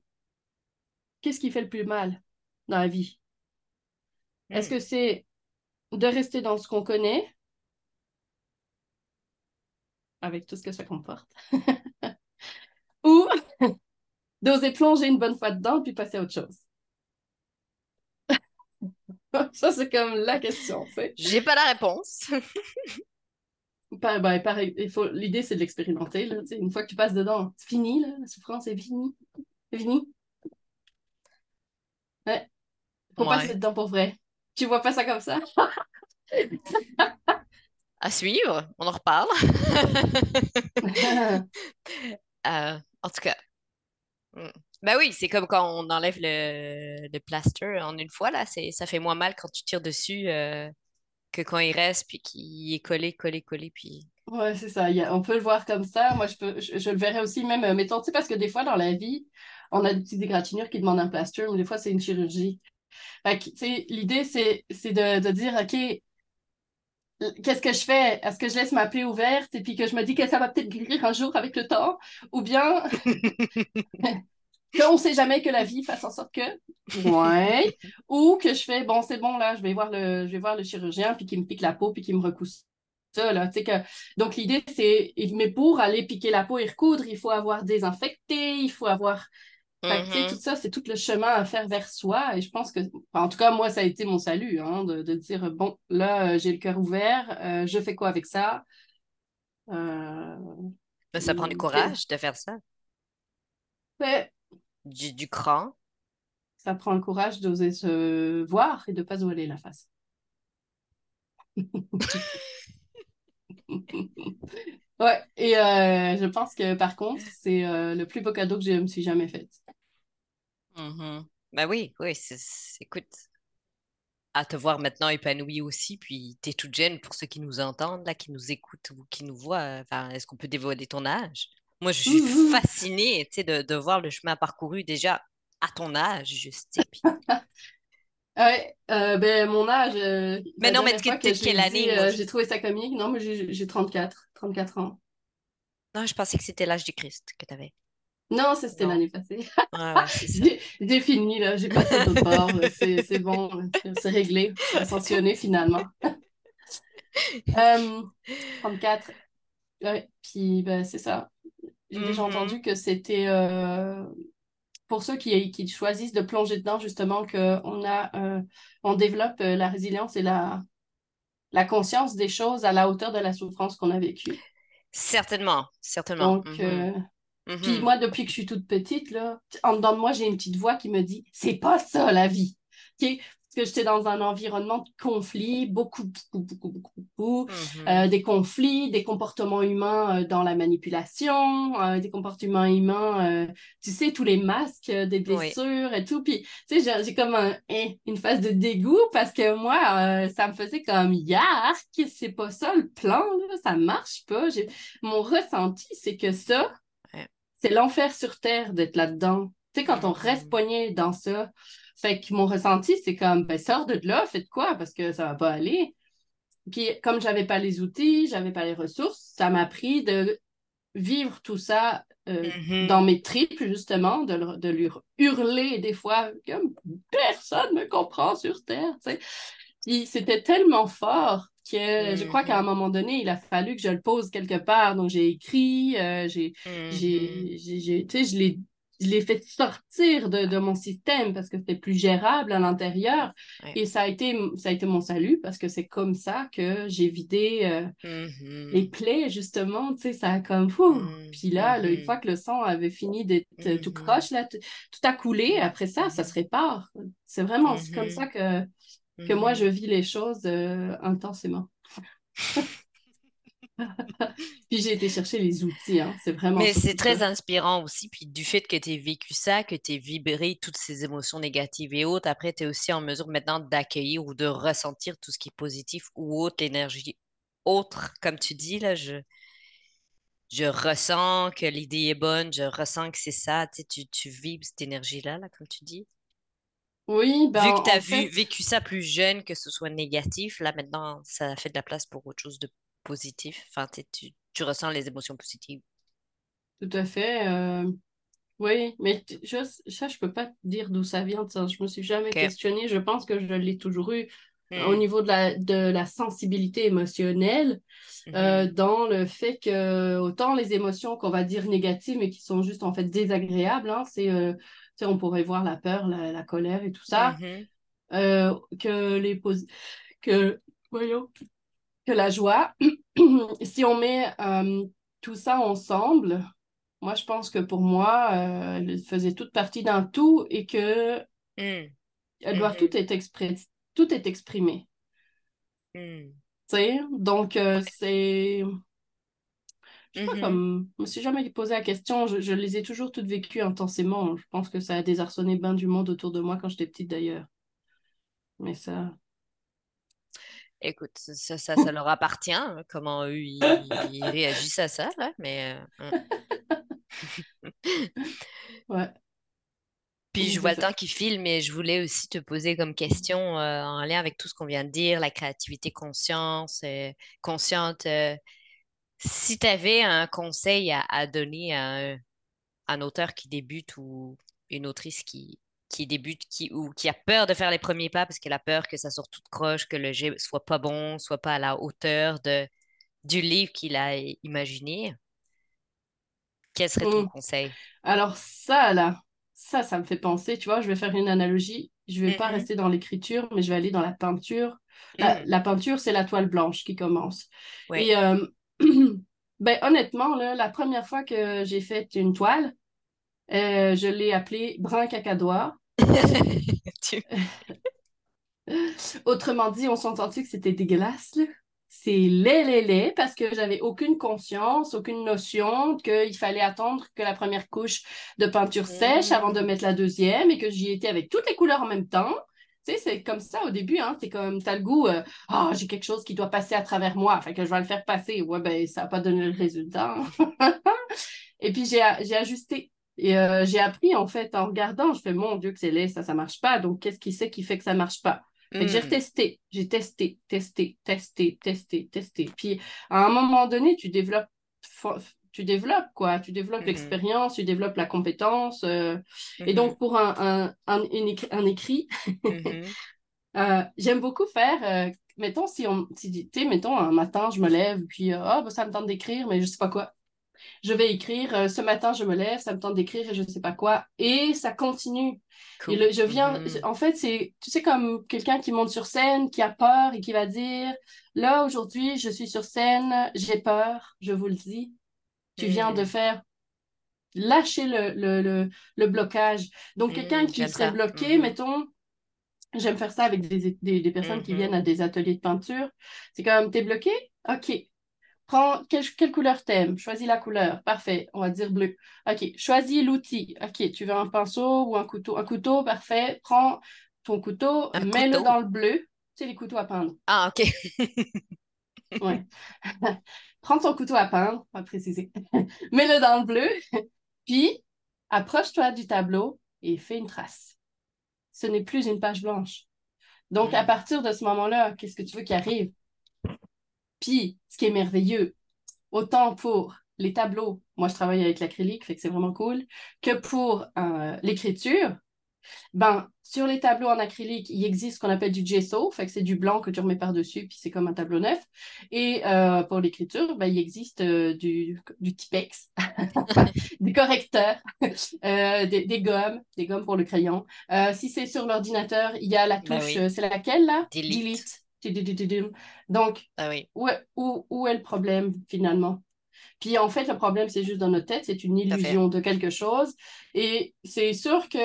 B: qu'est-ce qui fait le plus mal dans la vie? Est-ce
A: Mm.
B: que c'est de rester dans ce qu'on connaît, avec tout ce que ça comporte, d'oser plonger une bonne fois dedans puis passer à autre chose? Ça, c'est comme la question.
A: J'ai pas la réponse.
B: Ben, pareil, il faut... L'idée, c'est de l'expérimenter. Une fois que tu passes dedans, c'est fini, là, la souffrance est finie. C'est fini. Ouais, faut
A: Ouais.
B: passer dedans pour vrai. Tu vois pas ça comme ça?
A: À suivre, on en reparle. Euh, en tout cas, mm. ben oui, c'est comme quand on enlève le, le plaster en une fois, là. Ça fait moins mal quand tu tires dessus euh, que quand il reste, puis qu'il est collé, collé, collé, puis...
B: Ouais, c'est ça. Il y a- on peut le voir comme ça. Moi, je peux, je, le verrais aussi même, euh, mettons, tu sais, parce que des fois, dans la vie, on a des petites égratignures qui demandent un plaster, mais des fois, c'est une chirurgie. Fait que, tu sais, l'idée, c'est, c'est de, de dire, OK, qu'est-ce que je fais? Est-ce que je laisse ma plaie ouverte et puis que je me dis que ça va peut-être guérir un jour avec le temps? Ou bien qu'on ne sait jamais que la vie fasse en sorte que, ouais, ou que je fais, bon, c'est bon, là, je vais voir le, je vais voir le chirurgien puis qu'il me pique la peau puis qu'il me recousse ça, là, que, donc l'idée, c'est, mais pour aller piquer la peau et recoudre, il faut avoir désinfecté, il faut avoir Fait que,
A: Mhm.
B: tout ça, c'est tout le chemin à faire vers soi. Et je pense que, enfin, en tout cas, moi, ça a été mon salut, hein, de, de dire, bon, là, euh, j'ai le cœur ouvert, euh, je fais quoi avec ça? Euh,
A: ça prend du courage de faire ça,
B: ouais,
A: du, du cran?
B: ça prend le courage d'oser se voir et de pas se voiler la face. Ouais, et euh, je pense que par contre, c'est euh, le plus beau cadeau que je me suis jamais fait.
A: Mhm. Ben oui, oui, c'est- écoute, à te voir maintenant épanoui aussi, puis t'es toute jeune pour ceux qui nous entendent, là, qui nous écoutent ou qui nous voient. Enfin, est-ce qu'on peut dévoiler ton âge? Moi, je suis
B: Mhm.
A: fascinée, tu sais, de, de voir le chemin parcouru déjà à ton âge, juste, tu puis-
B: Ouais, euh, ben mon âge, euh,
A: Mais non, mais
B: que l'ai
A: quelle année,
B: euh, j'ai trouvé ça comique. Non, mais j'ai j'ai 34, 34 ans.
A: Non, je pensais que c'était l'âge du Christ que t'avais.
B: Non, ça c'était l'année passée.
A: Ouais, ouais.
B: J'ai fini, là, j'ai passé de bord, c'est bon, c'est réglé, ascensionné finalement. Euh, 34, ouais, puis ben, c'est ça. J'ai déjà
A: Mhm.
B: entendu que c'était euh, pour ceux qui, qui choisissent de plonger dedans, justement, qu'on a, euh, on développe euh, la résilience et la, la conscience des choses à la hauteur de la souffrance qu'on a vécue.
A: Certainement, certainement.
B: Donc,
A: Mhm.
B: puis moi, depuis que je suis toute petite, là, en dedans de moi, j'ai une petite voix qui me dit, c'est pas ça la vie. OK? Parce que j'étais dans un environnement de conflit, beaucoup, beaucoup, beaucoup, beaucoup, beaucoup.
A: Mhm.
B: Euh, des conflits, des comportements humains euh, dans la manipulation, euh, des comportements humains, euh, tu sais, tous les masques, euh, des
A: Oui.
B: blessures et tout. Puis, tu sais, j'ai- comme un, hein, une phase de dégoût parce que moi, euh, ça me faisait comme yark, c'est pas ça le plan, là, ça marche pas. J'ai- Mon ressenti, c'est que ça. C'est l'enfer sur terre d'être là-dedans. Tu sais, quand on reste
A: Mhm.
B: poigné dans ça, fait que mon ressenti, c'est comme, ben, sors de là, faites quoi, parce que ça va pas aller. Puis, comme j'avais pas les outils, j'avais pas les ressources, ça m'a pris de vivre tout ça euh,
A: Mhm.
B: dans mes tripes, justement, de, le- de lui hurler des fois, comme personne me comprend sur Terre, tu sais. Puis c'était tellement fort que je crois qu'à un
A: Mhm.
B: moment donné, il a fallu que je le pose quelque part. Donc, j'ai écrit, euh, j'ai, j'ai, j'ai, j'ai- tu sais, je l'ai, je l'ai fait sortir de, de mon système parce que c'était plus gérable à l'intérieur.
A: Ouais.
B: Et ça a été, ça a été mon salut parce que c'est comme ça que j'ai vidé euh, les
A: Mhm.
B: plaies, justement. Tu sais, ça a comme fou. Puis là, là, une fois que le sang avait fini d'être euh, tout croche, là, t- tout a coulé. Après ça, ça se répare. C'est vraiment c'est comme ça que, que moi, je vis les choses euh, intensément. Puis j'ai été chercher les outils, hein. C'est vraiment
A: Mais c'est très
B: ça.
A: inspirant aussi, puis du fait que tu aies vécu ça, que tu aies vibré toutes ces émotions négatives et autres, après, tu es aussi en mesure maintenant d'accueillir ou de ressentir tout ce qui est positif ou autre, l'énergie autre, comme tu dis, là, je, je ressens que l'idée est bonne, je ressens que c'est ça, tu, tu vibres cette énergie-là, là, comme tu dis.
B: Oui, ben
A: Vu que tu as vu,
B: fait,
A: vécu ça plus jeune, que ce soit négatif, là, maintenant, ça fait de la place pour autre chose de positif. Enfin, tu, ressens les émotions positives.
B: tout à fait. euh, Oui, mais je, ça, je peux pas te dire d'où ça vient. Ça. Je me suis jamais questionnée. Je pense que je l'ai toujours eu euh, au
A: Hmm.
B: niveau de la, de la sensibilité émotionnelle, euh,
A: Mhm.
B: dans le fait que autant les émotions qu'on va dire négatives, mais qui sont juste en fait désagréables, hein, c'est, euh, sais, on pourrait voir la peur, la, la colère et tout ça,
A: Mhm.
B: euh, que les que, voyons, que la joie, si on met euh, tout ça ensemble, moi, je pense que pour moi, euh, elles faisaient toute partie d'un tout et que elles doivent
A: Mhm.
B: tout être exprès, tout est exprimé. Tu sais? Donc, euh, c'est, je sais pas,
A: Mhm.
B: comme, je me suis jamais posé la question, je, je les ai toujours toutes vécues intensément. Je pense que ça a désarçonné bien du monde autour de moi quand j'étais petite d'ailleurs. Mais ça,
A: Écoute, ça, ça, ça leur appartient, hein, comment eux, ils, ils réagissent à ça, là, mais... euh,
B: ouais,
A: Puis je vois le temps qui file, mais je voulais aussi te poser comme question euh, en lien avec tout ce qu'on vient de dire, la créativité conscience, euh, consciente. euh, si tu avais un conseil à, à donner à un, un auteur qui débute ou une autrice qui, qui débute qui, ou qui a peur de faire les premiers pas parce qu'elle a peur que ça sorte toute croche, que le jet soit pas bon, soit pas à la hauteur de, du livre qu'il a imaginé, quel serait ton
B: Hum.
A: conseil?
B: Alors ça, là, ça, ça me fait penser, tu vois, je vais faire une analogie. Je vais pas
A: Mhm.
B: rester dans l'écriture, mais je vais aller dans la peinture. La,
A: Mhm.
B: la peinture, c'est la toile blanche qui commence.
A: Oui.
B: Et euh, ben, honnêtement, là, la première fois que j'ai fait une toile, euh, je l'ai appelée brun cacadois.
A: Tu-
B: Autrement dit, on s'entend-tu que c'était dégueulasse? C'est laid, laid, laid, parce que j'avais aucune conscience, aucune notion qu'il fallait attendre que la première couche de peinture sèche avant de
A: Mm.
B: mettre la deuxième et que j'y étais avec toutes les couleurs en même temps. Tu sais, c'est comme ça au début, hein. T'es comme, t'as le goût, euh, ah, j'ai quelque chose qui doit passer à travers moi, fait que je vais le faire passer. Ouais, ben, ça n'a pas donné le résultat. hein. Et puis, j'ai, j'ai ajusté. Et euh, j'ai appris, en fait, en regardant, je fais, mon Dieu, que c'est laid, ça, ça marche pas. Donc, qu'est-ce qui c'est qui fait que ça marche pas? Fait que j'ai
A: Mm.
B: retesté, j'ai testé, testé, testé, testé, testé. Puis à un moment donné, tu développes, tu développes quoi, tu développes
A: Mhm.
B: l'expérience, tu développes la compétence. euh, Et
A: Mhm.
B: donc pour un, un, un, une écri- un écrit,
A: Mhm.
B: euh, j'aime beaucoup faire, euh, mettons si on, si, mettons un matin, je me lève, puis euh, ah, ben, ça me tente d'écrire, mais je sais pas quoi. Je vais écrire, ce matin, je me lève, ça me tente d'écrire et je sais pas quoi. Et ça continue. Et
A: Cool.
B: le- je viens, en fait, c'est, tu sais, comme quelqu'un qui monte sur scène, qui a peur et qui va dire, là, aujourd'hui, je suis sur scène, j'ai peur, je vous le dis. Tu viens de
A: Mhm.
B: faire lâcher le, le, le, le blocage. Donc, quelqu'un
A: Mhm,
B: qui serait
A: ça.
B: bloqué,
A: Mhm.
B: mettons, j'aime faire ça avec des, des, des personnes qui
A: Mhm.
B: viennent à des ateliers de peinture. C'est comme, t'es bloqué? OK. Prends, quelle, quelle couleur t'aimes? Choisis la couleur. Parfait. On va dire bleu. OK. Choisis l'outil. OK. Tu veux un pinceau ou un couteau? Un couteau, parfait. Prends ton couteau, mets-le dans le bleu. Tu sais, les couteaux à peindre.
A: Ah, OK.
B: Ouais. Prends ton couteau à peindre, on va préciser. Mets-le dans le bleu. Puis, approche-toi du tableau et fais une trace. Ce n'est plus une page blanche. Donc, à partir de ce moment-là, qu'est-ce que tu veux qui arrive? Puis, ce qui est merveilleux, autant pour les tableaux, moi je travaille avec l'acrylique, fait c'est vraiment cool, que pour euh, l'écriture, ben, sur les tableaux en acrylique, il existe ce qu'on appelle du gesso, fait que c'est du blanc que tu remets par-dessus, puis c'est comme un tableau neuf. Et euh, pour l'écriture, ben, il existe euh, du, du Tipex, des correcteurs, euh, des, des gommes, des gommes pour le crayon. Si c'est sur l'ordinateur, il y a la
A: Ben
B: touche,
A: oui.
B: c'est laquelle là?
A: Delete.
B: Delete. Donc,
A: Ah oui.
B: où est, où, où est le problème finalement? Puis en fait, le problème, c'est juste dans notre tête, c'est une illusion de quelque chose. Et c'est sûr que,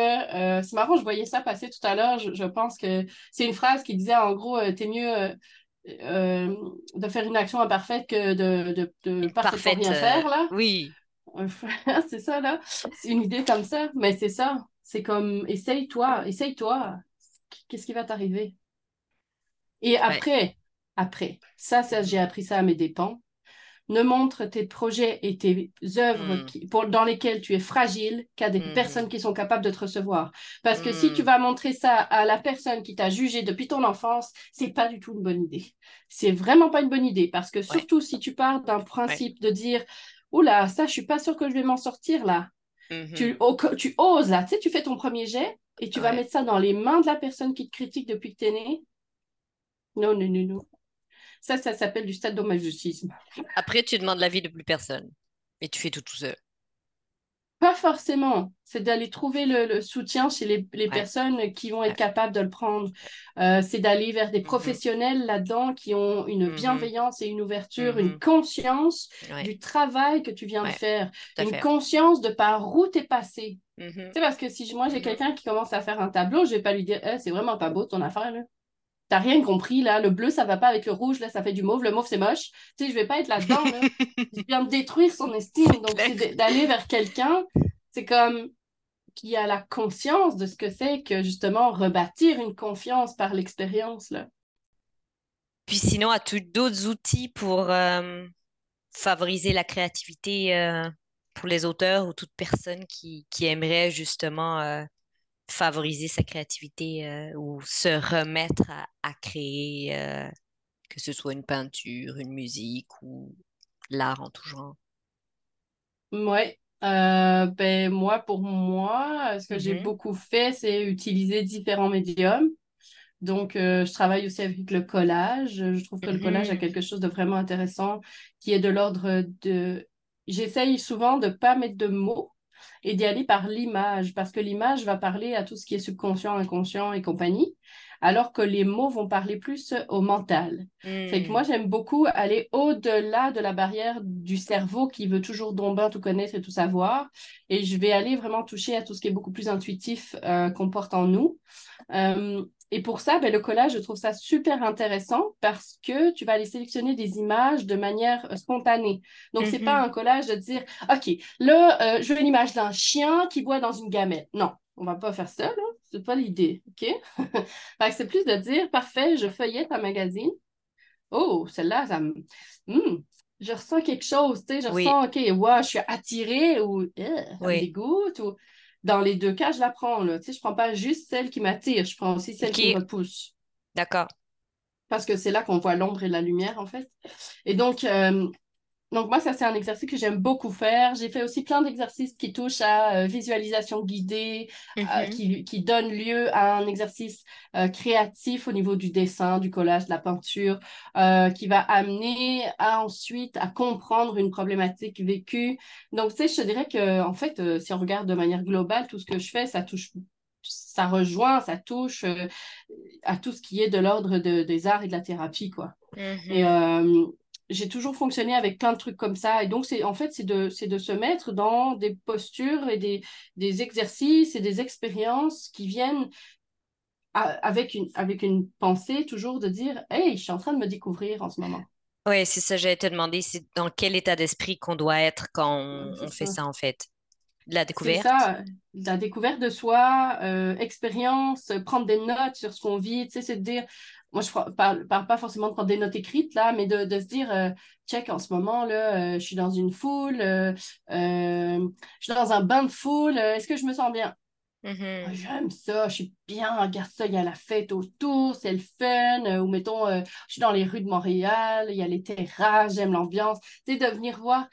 B: euh, c'est marrant, je voyais ça passer tout à l'heure, je, je pense que c'est une phrase qui disait en gros, euh, t'es mieux euh, euh, de faire une action imparfaite que de, de, de parfaitement
A: parfaite.
B: rien
A: euh,
B: faire, là.
A: Oui.
B: c'est ça, là. C'est une idée comme ça, mais c'est ça. C'est comme, essaye-toi, essaye-toi. Qu'est-ce qui va t'arriver? Et
A: Ouais.
B: après, après, ça, ça j'ai appris ça à mes dépens. Ne montre tes projets et tes œuvres
A: Mm.
B: qui- pour, dans lesquelles tu es fragile qu'à des
A: Mhm.
B: personnes qui sont capables de te recevoir. Parce que si tu
A: Mm.
B: vas montrer ça à la personne qui t'a jugé depuis ton enfance, c'est pas du tout une bonne idée. C'est vraiment pas une bonne idée parce que surtout si tu pars d'un principe de dire Oula, ça, je suis pas sûre que je vais m'en sortir là. Tu, oh, tu oses là, tu sais, tu fais ton premier jet et tu vas mettre ça dans les mains de la personne qui te critique depuis que t'es né. Non, non, non, non. Ça, ça s'appelle du sadomasochisme.
A: Après, tu demandes l'avis de plus personne. Et tu fais tout tout seul.
B: Pas forcément. C'est d'aller trouver le, le soutien chez les, les
A: Ouais.
B: personnes qui vont être
A: Ouais.
B: capables de le prendre. Euh, c'est d'aller vers des
A: Mhm.
B: professionnels là-dedans qui ont une
A: Mhm.
B: bienveillance et une ouverture,
A: Mhm.
B: une conscience
A: Ouais.
B: du travail que tu viens de faire, une conscience de par où t'es passé.
A: Mhm.
B: Tu sais, parce que si moi j'ai
A: Mhm.
B: quelqu'un qui commence à faire un tableau, je vais pas lui dire Eh, c'est vraiment pas beau ton affaire là. T'as rien compris là, le bleu ça va pas avec le rouge, là ça fait du mauve, le mauve c'est moche. Tu sais, je vais pas être là-dedans là. Je viens de détruire son estime. Donc c'est d'aller vers quelqu'un, c'est comme qui a la conscience de ce que c'est que justement rebâtir une confiance par l'expérience là.
A: Puis sinon, as-tu d'autres outils pour euh, favoriser la créativité euh, pour les auteurs ou toute personne qui, qui aimerait justement euh, favoriser sa créativité euh, ou se remettre à, à créer, euh, que ce soit une peinture, une musique ou l'art en tout genre?
B: Ouais. Euh, ben moi pour moi, ce que j'ai
A: Mhm.
B: beaucoup fait, c'est utiliser différents médiums. Donc, je travaille aussi avec le collage. Je trouve que le collage a
A: Mhm.
B: quelque chose de vraiment intéressant qui est de l'ordre de... J'essaye souvent de pas mettre de mots, et d'y aller par l'image, parce que l'image va parler à tout ce qui est subconscient, inconscient et compagnie, alors que les mots vont parler plus au mental. Fait que moi,
A: Hmm.
B: j'aime beaucoup aller au-delà de la barrière du cerveau qui veut toujours domber, tout connaître et tout savoir, et je vais aller vraiment toucher à tout ce qui est beaucoup plus intuitif euh, qu'on porte en nous. Euh, et pour ça, ben, le collage, je trouve ça super intéressant parce que tu vas aller sélectionner des images de manière euh, spontanée. Donc, c'est pas
A: Mhm.
B: un collage de dire, OK, là, euh, je veux l'image d'un chien qui boit dans une gamelle. Non, on va pas faire ça, là. C'est pas l'idée, OK? C'est plus de dire, parfait, je feuillette un magazine. Oh, celle-là, ça me... Hmm, je ressens quelque chose, tu sais, je
A: Oui,
B: ressens, OK, ouais, je suis attirée ou ça me dégoûte ou... Dans les deux cas, je la prends, là. Tu sais, je prends pas juste celle qui m'attire, je prends aussi celle qui me repousse.
A: d'accord.
B: Parce que c'est là qu'on voit l'ombre et la lumière, en fait. Et donc, euh, donc moi, ça, c'est un exercice que j'aime beaucoup faire. J'ai fait aussi plein d'exercices qui touchent à euh, visualisation guidée, euh,
A: Mhm.
B: qui, qui donnent lieu à un exercice euh, créatif au niveau du dessin, du collage, de la peinture, euh, qui va amener à, ensuite à comprendre une problématique vécue. Donc, tu sais, je te dirais que, en fait, si on regarde de manière globale, tout ce que je fais, ça touche, ça rejoint, ça touche à tout ce qui est de l'ordre de- des arts et de la thérapie, quoi. Et
A: Mhm.
B: euh, j'ai toujours fonctionné avec plein de trucs comme ça. Et donc, c'est, en fait, c'est de, de se mettre dans des postures et des, des exercices et des expériences qui viennent à- avec une, avec une pensée toujours de dire, Hey, je suis en train de me découvrir en ce moment.
A: Oui, c'est ça, j'allais te demander, c'est dans quel état d'esprit qu'on doit être quand on, fait
B: ça.
A: ça, en fait? De la
B: C'est
A: découverte?
B: ça, la découverte de soi, euh, expérience, prendre des notes sur ce qu'on vit, tu sais, c'est de dire, moi je ne parle, parle pas forcément de prendre des notes écrites là, mais de, de se dire, euh, check, en ce moment là, euh, je suis dans une foule, euh, euh, je suis dans un bain de foule, est-ce que je me sens bien? Ah,
A: Mhm.
B: J'aime ça, je suis bien, regarde ça, il y a la fête autour, c'est le fun, ou mettons, je suis dans les rues de Montréal, il y a les terrasses, j'aime l'ambiance, tu sais, de venir voir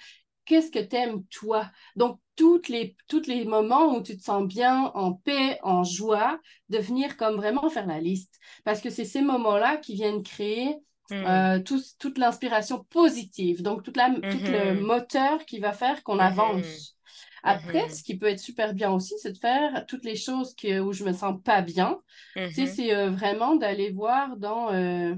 B: qu'est-ce que t'aimes toi? Donc, toutes les, tous les moments où tu te sens bien, en paix, en joie, de venir comme vraiment faire la liste. Parce que c'est ces moments-là qui viennent créer
A: Mhm.
B: euh, tout- toute l'inspiration positive, donc toute la, tout le
A: Mhm.
B: moteur qui va faire qu'on
A: Mhm.
B: avance. Après, ce qui peut être super bien aussi, c'est de faire toutes les choses que, où je me sens pas bien. Tu sais, c'est euh, vraiment d'aller voir dans, euh,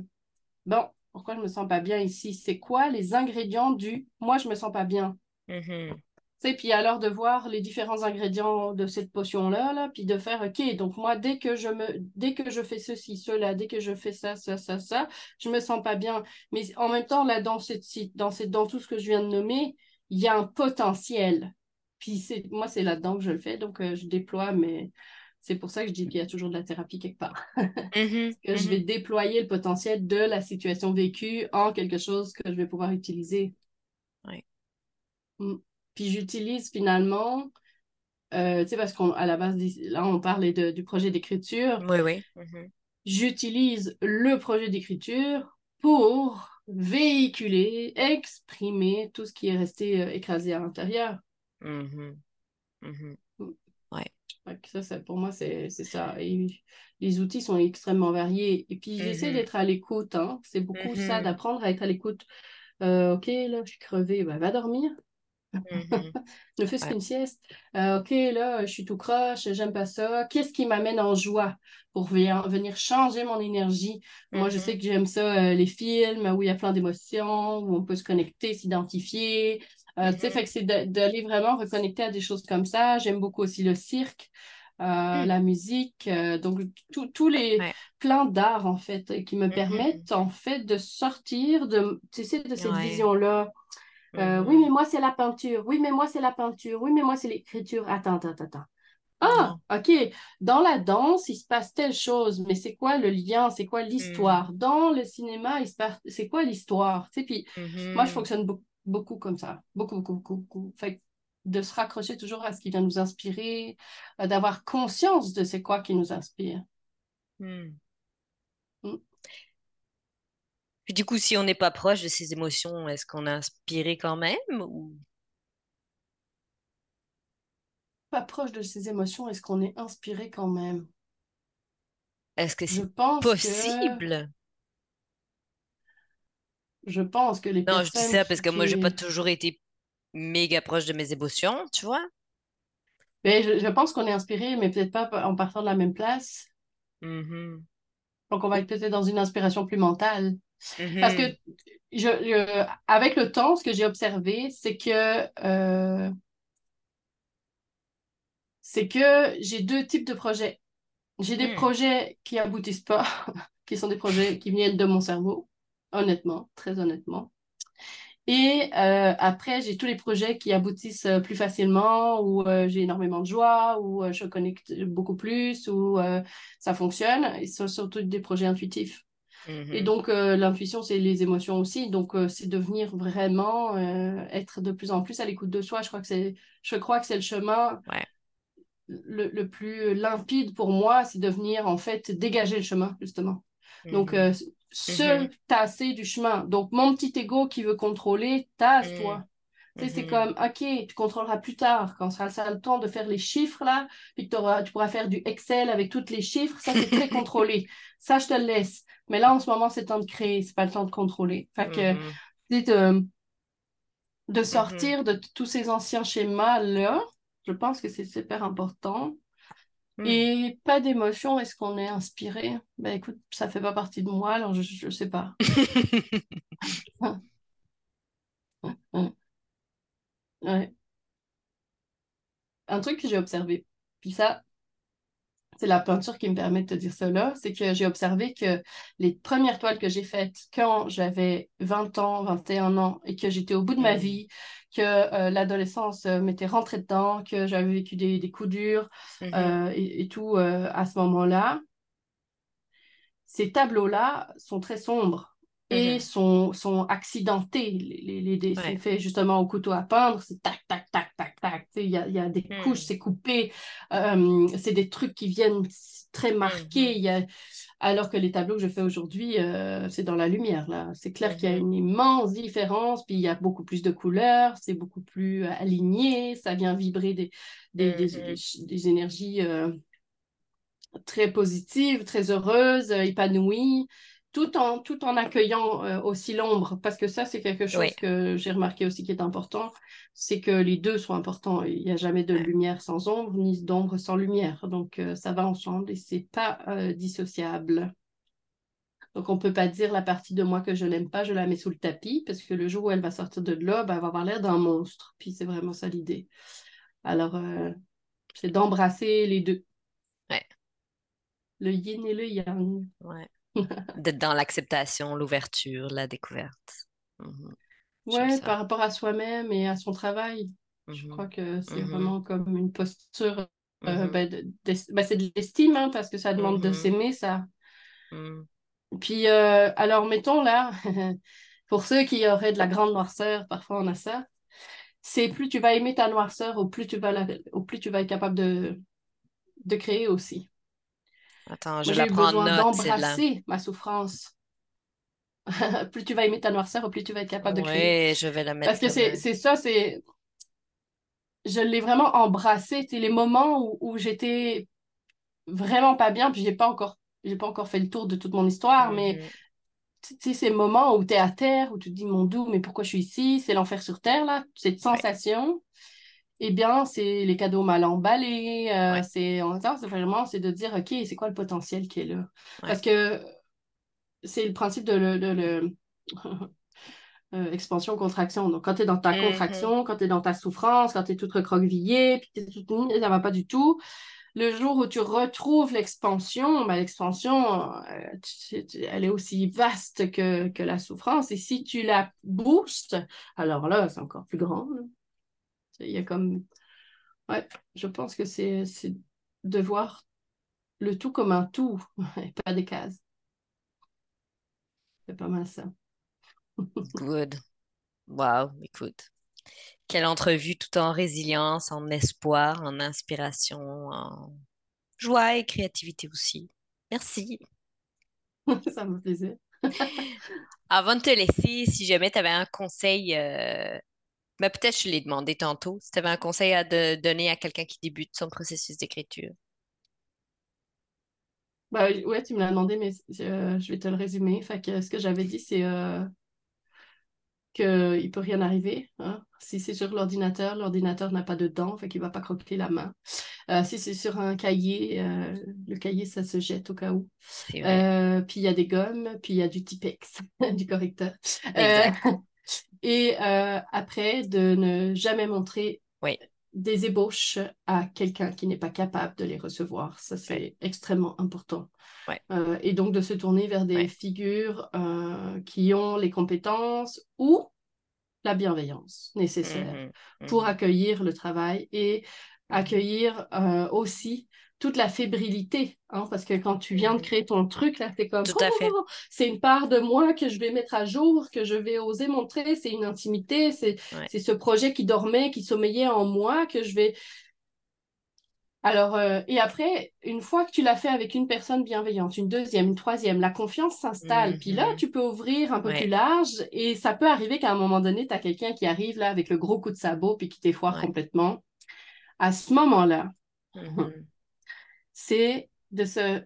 B: bon, pourquoi je me sens pas bien ici? C'est quoi les ingrédients du moi, je me sens pas bien?
A: Mhm.
B: Tu sais, puis alors de voir les différents ingrédients de cette potion-là, là, puis de faire, OK, donc moi, dès que je me, dès que je fais ceci, cela, dès que je fais ça, ça, ça, ça, je me sens pas bien. Mais en même temps, là, dans cette, dans cette, dans tout ce que je viens de nommer, il y a un potentiel. Puis c'est, moi, c'est là-dedans que je le fais, donc euh, je déploie, mais c'est pour ça que je dis qu'il y a toujours de la thérapie quelque part.
A: Mhm.
B: que je vais
A: Mhm.
B: déployer le potentiel de la situation vécue en quelque chose que je vais pouvoir utiliser.
A: Ouais.
B: Mm. Puis j'utilise finalement euh, tu sais, parce qu'à la base, là, on parlait de, du projet d'écriture.
A: Oui, oui. Mhm.
B: J'utilise le projet d'écriture pour véhiculer, exprimer tout ce qui est resté euh, écrasé à l'intérieur.
A: Mhm. Mhm.
B: Mm.
A: Ouais.
B: Ça, ça, pour moi, c'est ça. Et les outils sont extrêmement variés. Et puis, j'essaie
A: Mhm.
B: d'être à l'écoute. Hein. C'est beaucoup ça,
A: Mhm.
B: d'apprendre à être à l'écoute. Euh, OK, là, je suis crevée. Ben, va dormir.
A: Mhm.
B: ne fût-ce
A: Ouais.
B: qu'une sieste. Euh, OK, là, je suis tout croche, j'aime pas ça. Qu'est-ce qui m'amène en joie pour venir, changer mon énergie? Moi, je sais que j'aime ça, euh, les films où il y a plein d'émotions, où on peut se connecter, s'identifier. Euh, tu sais, fait que c'est d'aller vraiment reconnecter à des choses comme ça. J'aime beaucoup aussi le cirque. Euh, la musique, euh, donc tous les
A: Ouais.
B: plans d'art en fait qui me
A: Mhm.
B: permettent en fait de sortir de, tu sais, de cette
A: Ouais.
B: vision-là euh, oui, mais moi, c'est la peinture. Oui, mais moi, c'est la peinture. Oui, mais moi, c'est l'écriture. Attends, attends, attends. Ah. OK. Dans la danse, il se passe telle chose, mais c'est quoi le lien? C'est quoi l'histoire? Dans le cinéma, il se passe... c'est quoi l'histoire? Tu sais, puis moi, je fonctionne beaucoup, beaucoup comme ça. Beaucoup, beaucoup, beaucoup, beaucoup. Fait de se raccrocher toujours à ce qui vient nous inspirer, euh, d'avoir conscience de c'est quoi qui nous inspire.
A: Mhm.
B: Mm.
A: Puis du coup, si on n'est pas proche de ces émotions, est-ce qu'on est inspiré quand même ou?
B: Pas proche de ses émotions, est-ce qu'on est inspiré quand même?
A: est-ce que c'est
B: que
A: possible?
B: je pense que les
A: Non, je dis
B: personnes
A: ça parce
B: qui,
A: que moi, j'ai pas toujours été méga proche de mes émotions, tu vois?
B: Mais je, je pense qu'on est inspiré, mais peut-être pas en partant de la même place.
A: Mhm.
B: Donc, on va être peut-être dans une inspiration plus mentale. Parce que
A: Mhm.
B: je, je- avec le temps, ce que j'ai observé, c'est que euh, c'est que j'ai deux types de projets. J'ai des
A: Mhm.
B: projets qui aboutissent pas, qui sont des projets qui viennent de mon cerveau, honnêtement, très honnêtement. Et euh, après, j'ai tous les projets qui aboutissent euh, plus facilement, où euh, j'ai énormément de joie, où je connecte beaucoup plus, où ça fonctionne. Et ce sont surtout des projets intuitifs. Et
A: Mhm.
B: donc, l'intuition, c'est les émotions aussi. Donc, c'est devenir vraiment, être de plus en plus à l'écoute de soi. Je crois que c'est, je crois que c'est le chemin
A: Ouais.
B: le, le plus limpide pour moi, c'est de venir, en fait, dégager le chemin, justement. Donc,
A: Mhm.
B: euh, se
A: Mhm.
B: tasser du chemin. Donc, mon petit ego qui veut contrôler, tasse-toi. Tu sais, c'est
A: Mhm.
B: comme, OK, tu contrôleras plus tard, quand ça sera le temps de faire les chiffres, là, puis que tu pourras faire du Excel avec tous les chiffres. Ça, c'est très contrôlé. Ça, je te le laisse. Mais là, en ce moment, c'est le temps de créer, c'est pas le temps de contrôler. Fait que, de, de sortir de tous ces anciens schémas-là, je pense que c'est super important.
A: Mhm.
B: Et pas d'émotion, est-ce qu'on est inspiré? Ben écoute, ça fait pas partie de moi, alors je, je sais pas. Ouais. Un truc que j'ai observé, puis ça, c'est la peinture qui me permet de te dire cela, c'est que j'ai observé que les premières toiles que j'ai faites quand j'avais 20 ans, 21 ans, et que j'étais au bout de ma
A: Mhm.
B: vie, que euh, l'adolescence euh, m'était rentrée dedans, que j'avais vécu des, des coups durs
A: Mhm.
B: euh, et, et tout à ce moment-là, ces tableaux-là sont très sombres et
A: Mhm.
B: sont, sont accidentés. Les, les,
A: Ouais.
B: faits justement au couteau à peindre, c'est tac, tac, tac, tac, tac. Il y a, y a des couches,
A: Mhm.
B: c'est coupé. Euh, c'est des trucs qui viennent très marqués. Il y a... Alors que les tableaux que je fais aujourd'hui, euh, c'est dans la lumière. Là. C'est clair qu'il y a
A: Mhm.
B: une immense différence, puis il y a beaucoup plus de couleurs, c'est beaucoup plus euh, aligné, ça vient vibrer des, des, des, des,
A: Mhm.
B: des énergies. euh, très positive, très heureuse, euh, épanouie, tout en, tout en accueillant euh, aussi l'ombre, parce que ça, c'est quelque
A: Oui.
B: chose que j'ai remarqué aussi qui est important, c'est que les deux sont importants. Il n'y a jamais de lumière sans ombre, ni d'ombre sans lumière. Donc, euh, ça va ensemble et c'est pas euh, dissociable. Donc, on peut pas dire la partie de moi que je n'aime pas, je la mets sous le tapis, parce que le jour où elle va sortir de là, ben, elle va avoir l'air d'un monstre. Puis c'est vraiment ça l'idée. Alors, c'est d'embrasser les deux,
A: Ouais.
B: le yin et le yang.
A: Ouais. D'être dans l'acceptation, l'ouverture, la découverte. J'aime
B: Ouais, par rapport à soi-même et à son travail. Je
A: Mhm.
B: crois que c'est
A: Mhm.
B: vraiment comme une posture, euh,
A: Mhm.
B: ben, de- ben, c'est de l'estime, hein, parce que ça demande de s'aimer, ça. Puis, euh, alors, mettons là, pour ceux qui auraient de la grande noirceur, parfois on a ça, c'est plus tu vas aimer ta noirceur, au plus tu vas, la- au plus tu vas être capable de, de créer aussi.
A: Attends, je
B: Moi,
A: la prends en
B: besoin d'embrasser ma souffrance. Plus tu vas aimer ta noirceur, plus tu vas être capable de créer.
A: Ouais, je vais la
B: Parce
A: mettre
B: que
A: comme...
B: c'est c'est ça, c'est je l'ai vraiment embrassé. C'est les moments où, où j'étais vraiment pas bien, puis j'ai pas encore, j'ai pas encore fait le tour de toute mon histoire, mais
A: mhm.
B: tu ces moments où tu es à terre, où tu te dis, mon doux, mais pourquoi je suis ici? C'est l'enfer sur terre, là, cette sensation. Eh bien, c'est les cadeaux mal emballés, euh,
A: ouais,
B: c'est vraiment, c'est de dire, OK, c'est quoi le potentiel qui est là?
A: ouais.
B: Parce que c'est le principe de le, de le- euh, expansion-contraction. Donc, quand tu es dans ta
A: Mhm.
B: contraction, quand tu es dans ta souffrance, quand tu es toute recroquevillée, puis t'es toute... ça va pas du tout, le jour où tu retrouves l'expansion, ben, l'expansion, euh, tu- tu- elle est aussi vaste que, que la souffrance. Et si tu la boostes, alors là, c'est encore plus grand. Il y a comme... Ouais, je pense que c'est de voir le tout comme un tout, et pas des cases. C'est pas mal ça.
A: Good. Wow, écoute. Quelle entrevue tout en résilience, en espoir, en inspiration, en joie et créativité aussi. Merci.
B: Ça me plaisir.
A: Avant de te laisser, si jamais tu avais un conseil, euh, ben peut-être je l'ai demandé tantôt, si tu avais un conseil à de- donner à quelqu'un qui débute son processus d'écriture.
B: Bah, ouais, tu me l'as demandé, mais euh, je vais te le résumer. Fait que ce que j'avais dit, c'est euh, qu'il ne peut rien arriver. Hein. Si c'est sur l'ordinateur, l'ordinateur n'a pas de dents, fait qu'il ne va pas croquer la main. Euh, si c'est sur un cahier, le cahier, ça se jette au cas où. Puis il y a des gommes, puis il y a du Tipex, du correcteur. et après, de ne jamais montrer des ébauches à quelqu'un qui n'est pas capable de les recevoir. Ça, c'est extrêmement important. et donc de se tourner vers des figures qui ont les compétences ou la bienveillance nécessaire mmh pour mmh accueillir le travail et accueillir euh, aussi toute la fébrilité, hein, parce que quand tu viens de mmh créer ton truc, là, t'es comme, oh, c'est une part de moi que je vais mettre à jour, que je vais oser montrer, c'est une intimité, c'est ce projet qui dormait, qui sommeillait en moi, que je vais... Alors, euh, et après, une fois que tu l'as fait avec une personne bienveillante, une deuxième, une troisième, la confiance s'installe. Puis là, tu peux ouvrir un peu plus large et ça peut arriver qu'à un moment donné, tu as quelqu'un qui arrive là avec le gros coup de sabot puis qui t'effoire complètement. À ce moment-là, mm-hmm. C'est de se...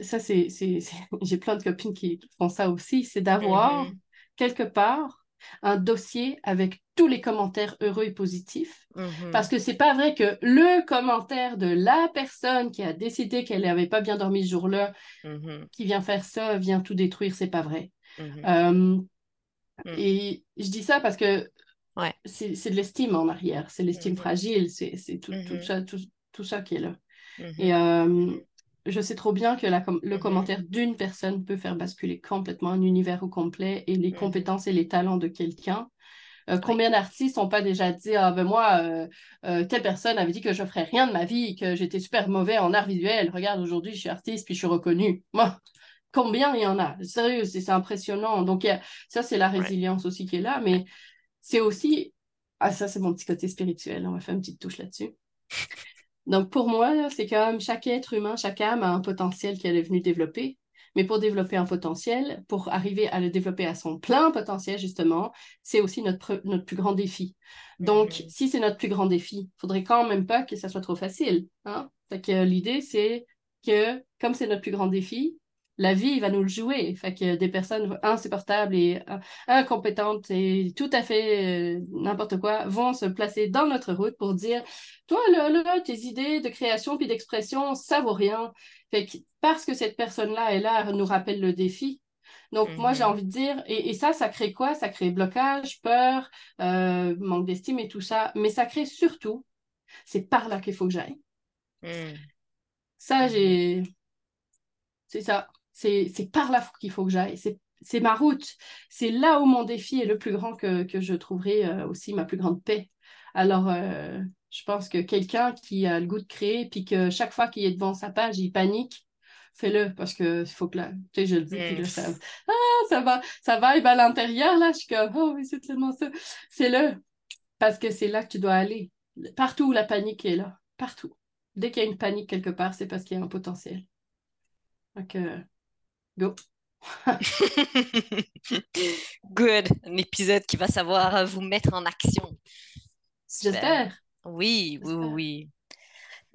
B: Ça, c'est... J'ai plein de copines qui font ça aussi, c'est d'avoir mm-hmm. quelque part un dossier avec tous les commentaires heureux et positifs. Mm-hmm. Parce que c'est pas vrai que le commentaire de la personne qui a décidé qu'elle n'avait pas bien dormi ce jour-là, qui vient faire ça, vient tout détruire, c'est pas vrai. Euh, mm. et je dis ça parce que c'est de l'estime en arrière, c'est l'estime fragile, c'est tout, tout, ça, tout, tout, ça qui est là. Mmh Et euh, je sais trop bien que la, le commentaire d'une personne peut faire basculer complètement un univers au complet et les compétences et les talents de quelqu'un. Euh, combien d'artistes n'ont pas déjà dit Ah ben moi, euh, telle personne avait dit que je ne ferais rien de ma vie, que j'étais super mauvais en art visuel. Regarde, aujourd'hui, je suis artiste puis je suis reconnue. Moi, combien il y en a? Sérieux, c'est impressionnant. Donc, ça, c'est la résilience aussi qui est là. Mais c'est aussi, ah ça c'est mon petit côté spirituel, on va faire une petite touche là-dessus. Donc pour moi, c'est comme chaque être humain, chaque âme a un potentiel qu'elle est venue développer. Mais pour développer un potentiel, pour arriver à le développer à son plein potentiel, justement, c'est aussi notre, notre plus grand défi. Donc, mm-hmm. si c'est notre plus grand défi, il faudrait quand même pas que ça soit trop facile. Hein? que l'idée, c'est que comme c'est notre plus grand défi, la vie va nous le jouer. Fait que des personnes insupportables et euh, incompétentes et tout à fait euh, n'importe quoi vont se placer dans notre route pour dire Toi, là, là, tes idées de création puis d'expression, ça vaut rien. Fait que parce que cette personne-là est là, nous rappelle le défi. Donc, moi, j'ai mhm. envie de dire, et, ça, ça crée quoi? Ça crée blocage, peur, euh, manque d'estime et tout ça. Mais ça crée surtout, c'est par là qu'il faut que j'aille. Hmm. Ça, j'ai. C'est ça. C'est par là qu'il faut que j'aille. C'est ma route. C'est là où mon défi est le plus grand que, je trouverai euh, aussi ma plus grande paix. Alors, euh, je pense que quelqu'un qui a le goût de créer, puis que chaque fois qu'il est devant sa page, il panique, fais-le parce que faut que là, tu sais, je le dis, puis là, ça, ah, ça va, ça va, à l'intérieur, là, je suis comme, oh oui, c'est tellement ça. C'est le parce que c'est là que tu dois aller. Partout où la panique est là, partout. Dès qu'il y a une panique quelque part, c'est parce qu'il y a un potentiel. Donc, Go.
A: Good. Un épisode qui va savoir vous mettre en action.
B: J'espère.
A: Oui, oui, oui.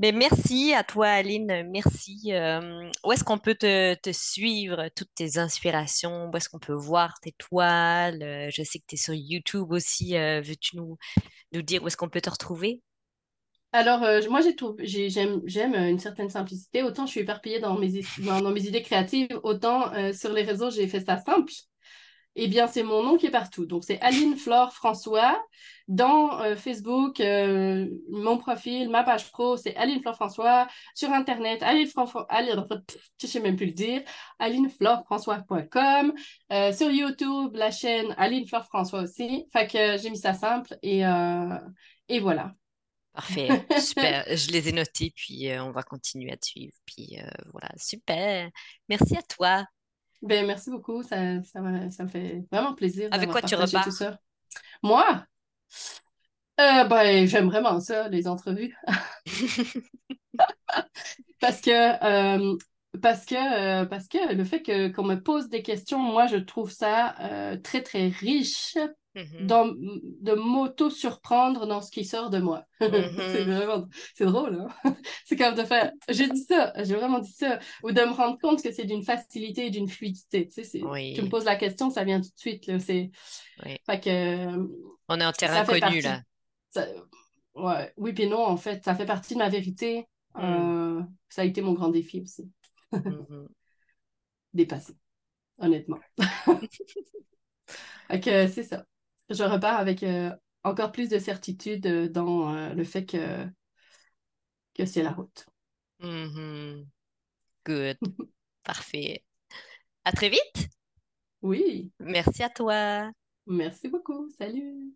A: Mais merci à toi, Aline. Merci. Euh, où est-ce qu'on peut te, suivre, toutes tes inspirations? Où est-ce qu'on peut voir tes toiles? Euh, je sais que tu es sur YouTube aussi. Euh, veux-tu nous, nous dire où est-ce qu'on peut te retrouver?
B: Alors, euh, moi, j'aime, j'aime une certaine simplicité. Autant je suis éparpillée dans mes, dans, mes idées créatives, autant euh, sur les réseaux, j'ai fait ça simple. Eh bien, c'est mon nom qui est partout. Donc, c'est Aline Flore François. Dans euh, Facebook, mon profil, ma page pro, c'est Aline Flore François. Sur Internet, Aline François, Aline, je sais même plus le dire, alineflorefrançois.com. sur YouTube, la chaîne Aline Flore François aussi. Fait que j'ai mis ça simple et, et voilà.
A: Parfait, super. Je les ai notés, puis euh, on va continuer à te suivre. Puis euh, voilà, super. Merci à toi.
B: Ben, merci beaucoup. Ça, ça, me, ça me fait vraiment plaisir.
A: Avec quoi tu repars? Tout
B: ça. Moi? Euh, ben, j'aime vraiment ça, les entrevues. parce que parce que, parce que le fait que, qu'on me pose des questions, moi, je trouve ça très, très riche
A: Mhm.
B: dans, de m'auto-surprendre dans ce qui sort de moi. c'est
A: Mhm.
B: vraiment, c'est drôle, hein? C'est comme de faire, j'ai dit ça, j'ai vraiment dit ça, ou de me rendre compte que c'est d'une facilité et d'une fluidité. Tu sais, tu me poses la question, ça vient tout de suite, là. C'est,
A: oui.
B: fait que,
A: On est en terrain connu,
B: partie,
A: là.
B: ça- ouais, oui puis non, en fait, ça fait partie de ma vérité.
A: Mm.
B: Euh, ça a été mon grand défi aussi,
A: Mhm.
B: dépasser, honnêtement. Fait que c'est ça. Je repars avec euh, encore plus de certitude euh, dans euh, le fait que, que c'est la route.
A: Mhm. Good. Parfait. À très vite.
B: Oui,
A: Merci à toi.
B: merci beaucoup. Salut.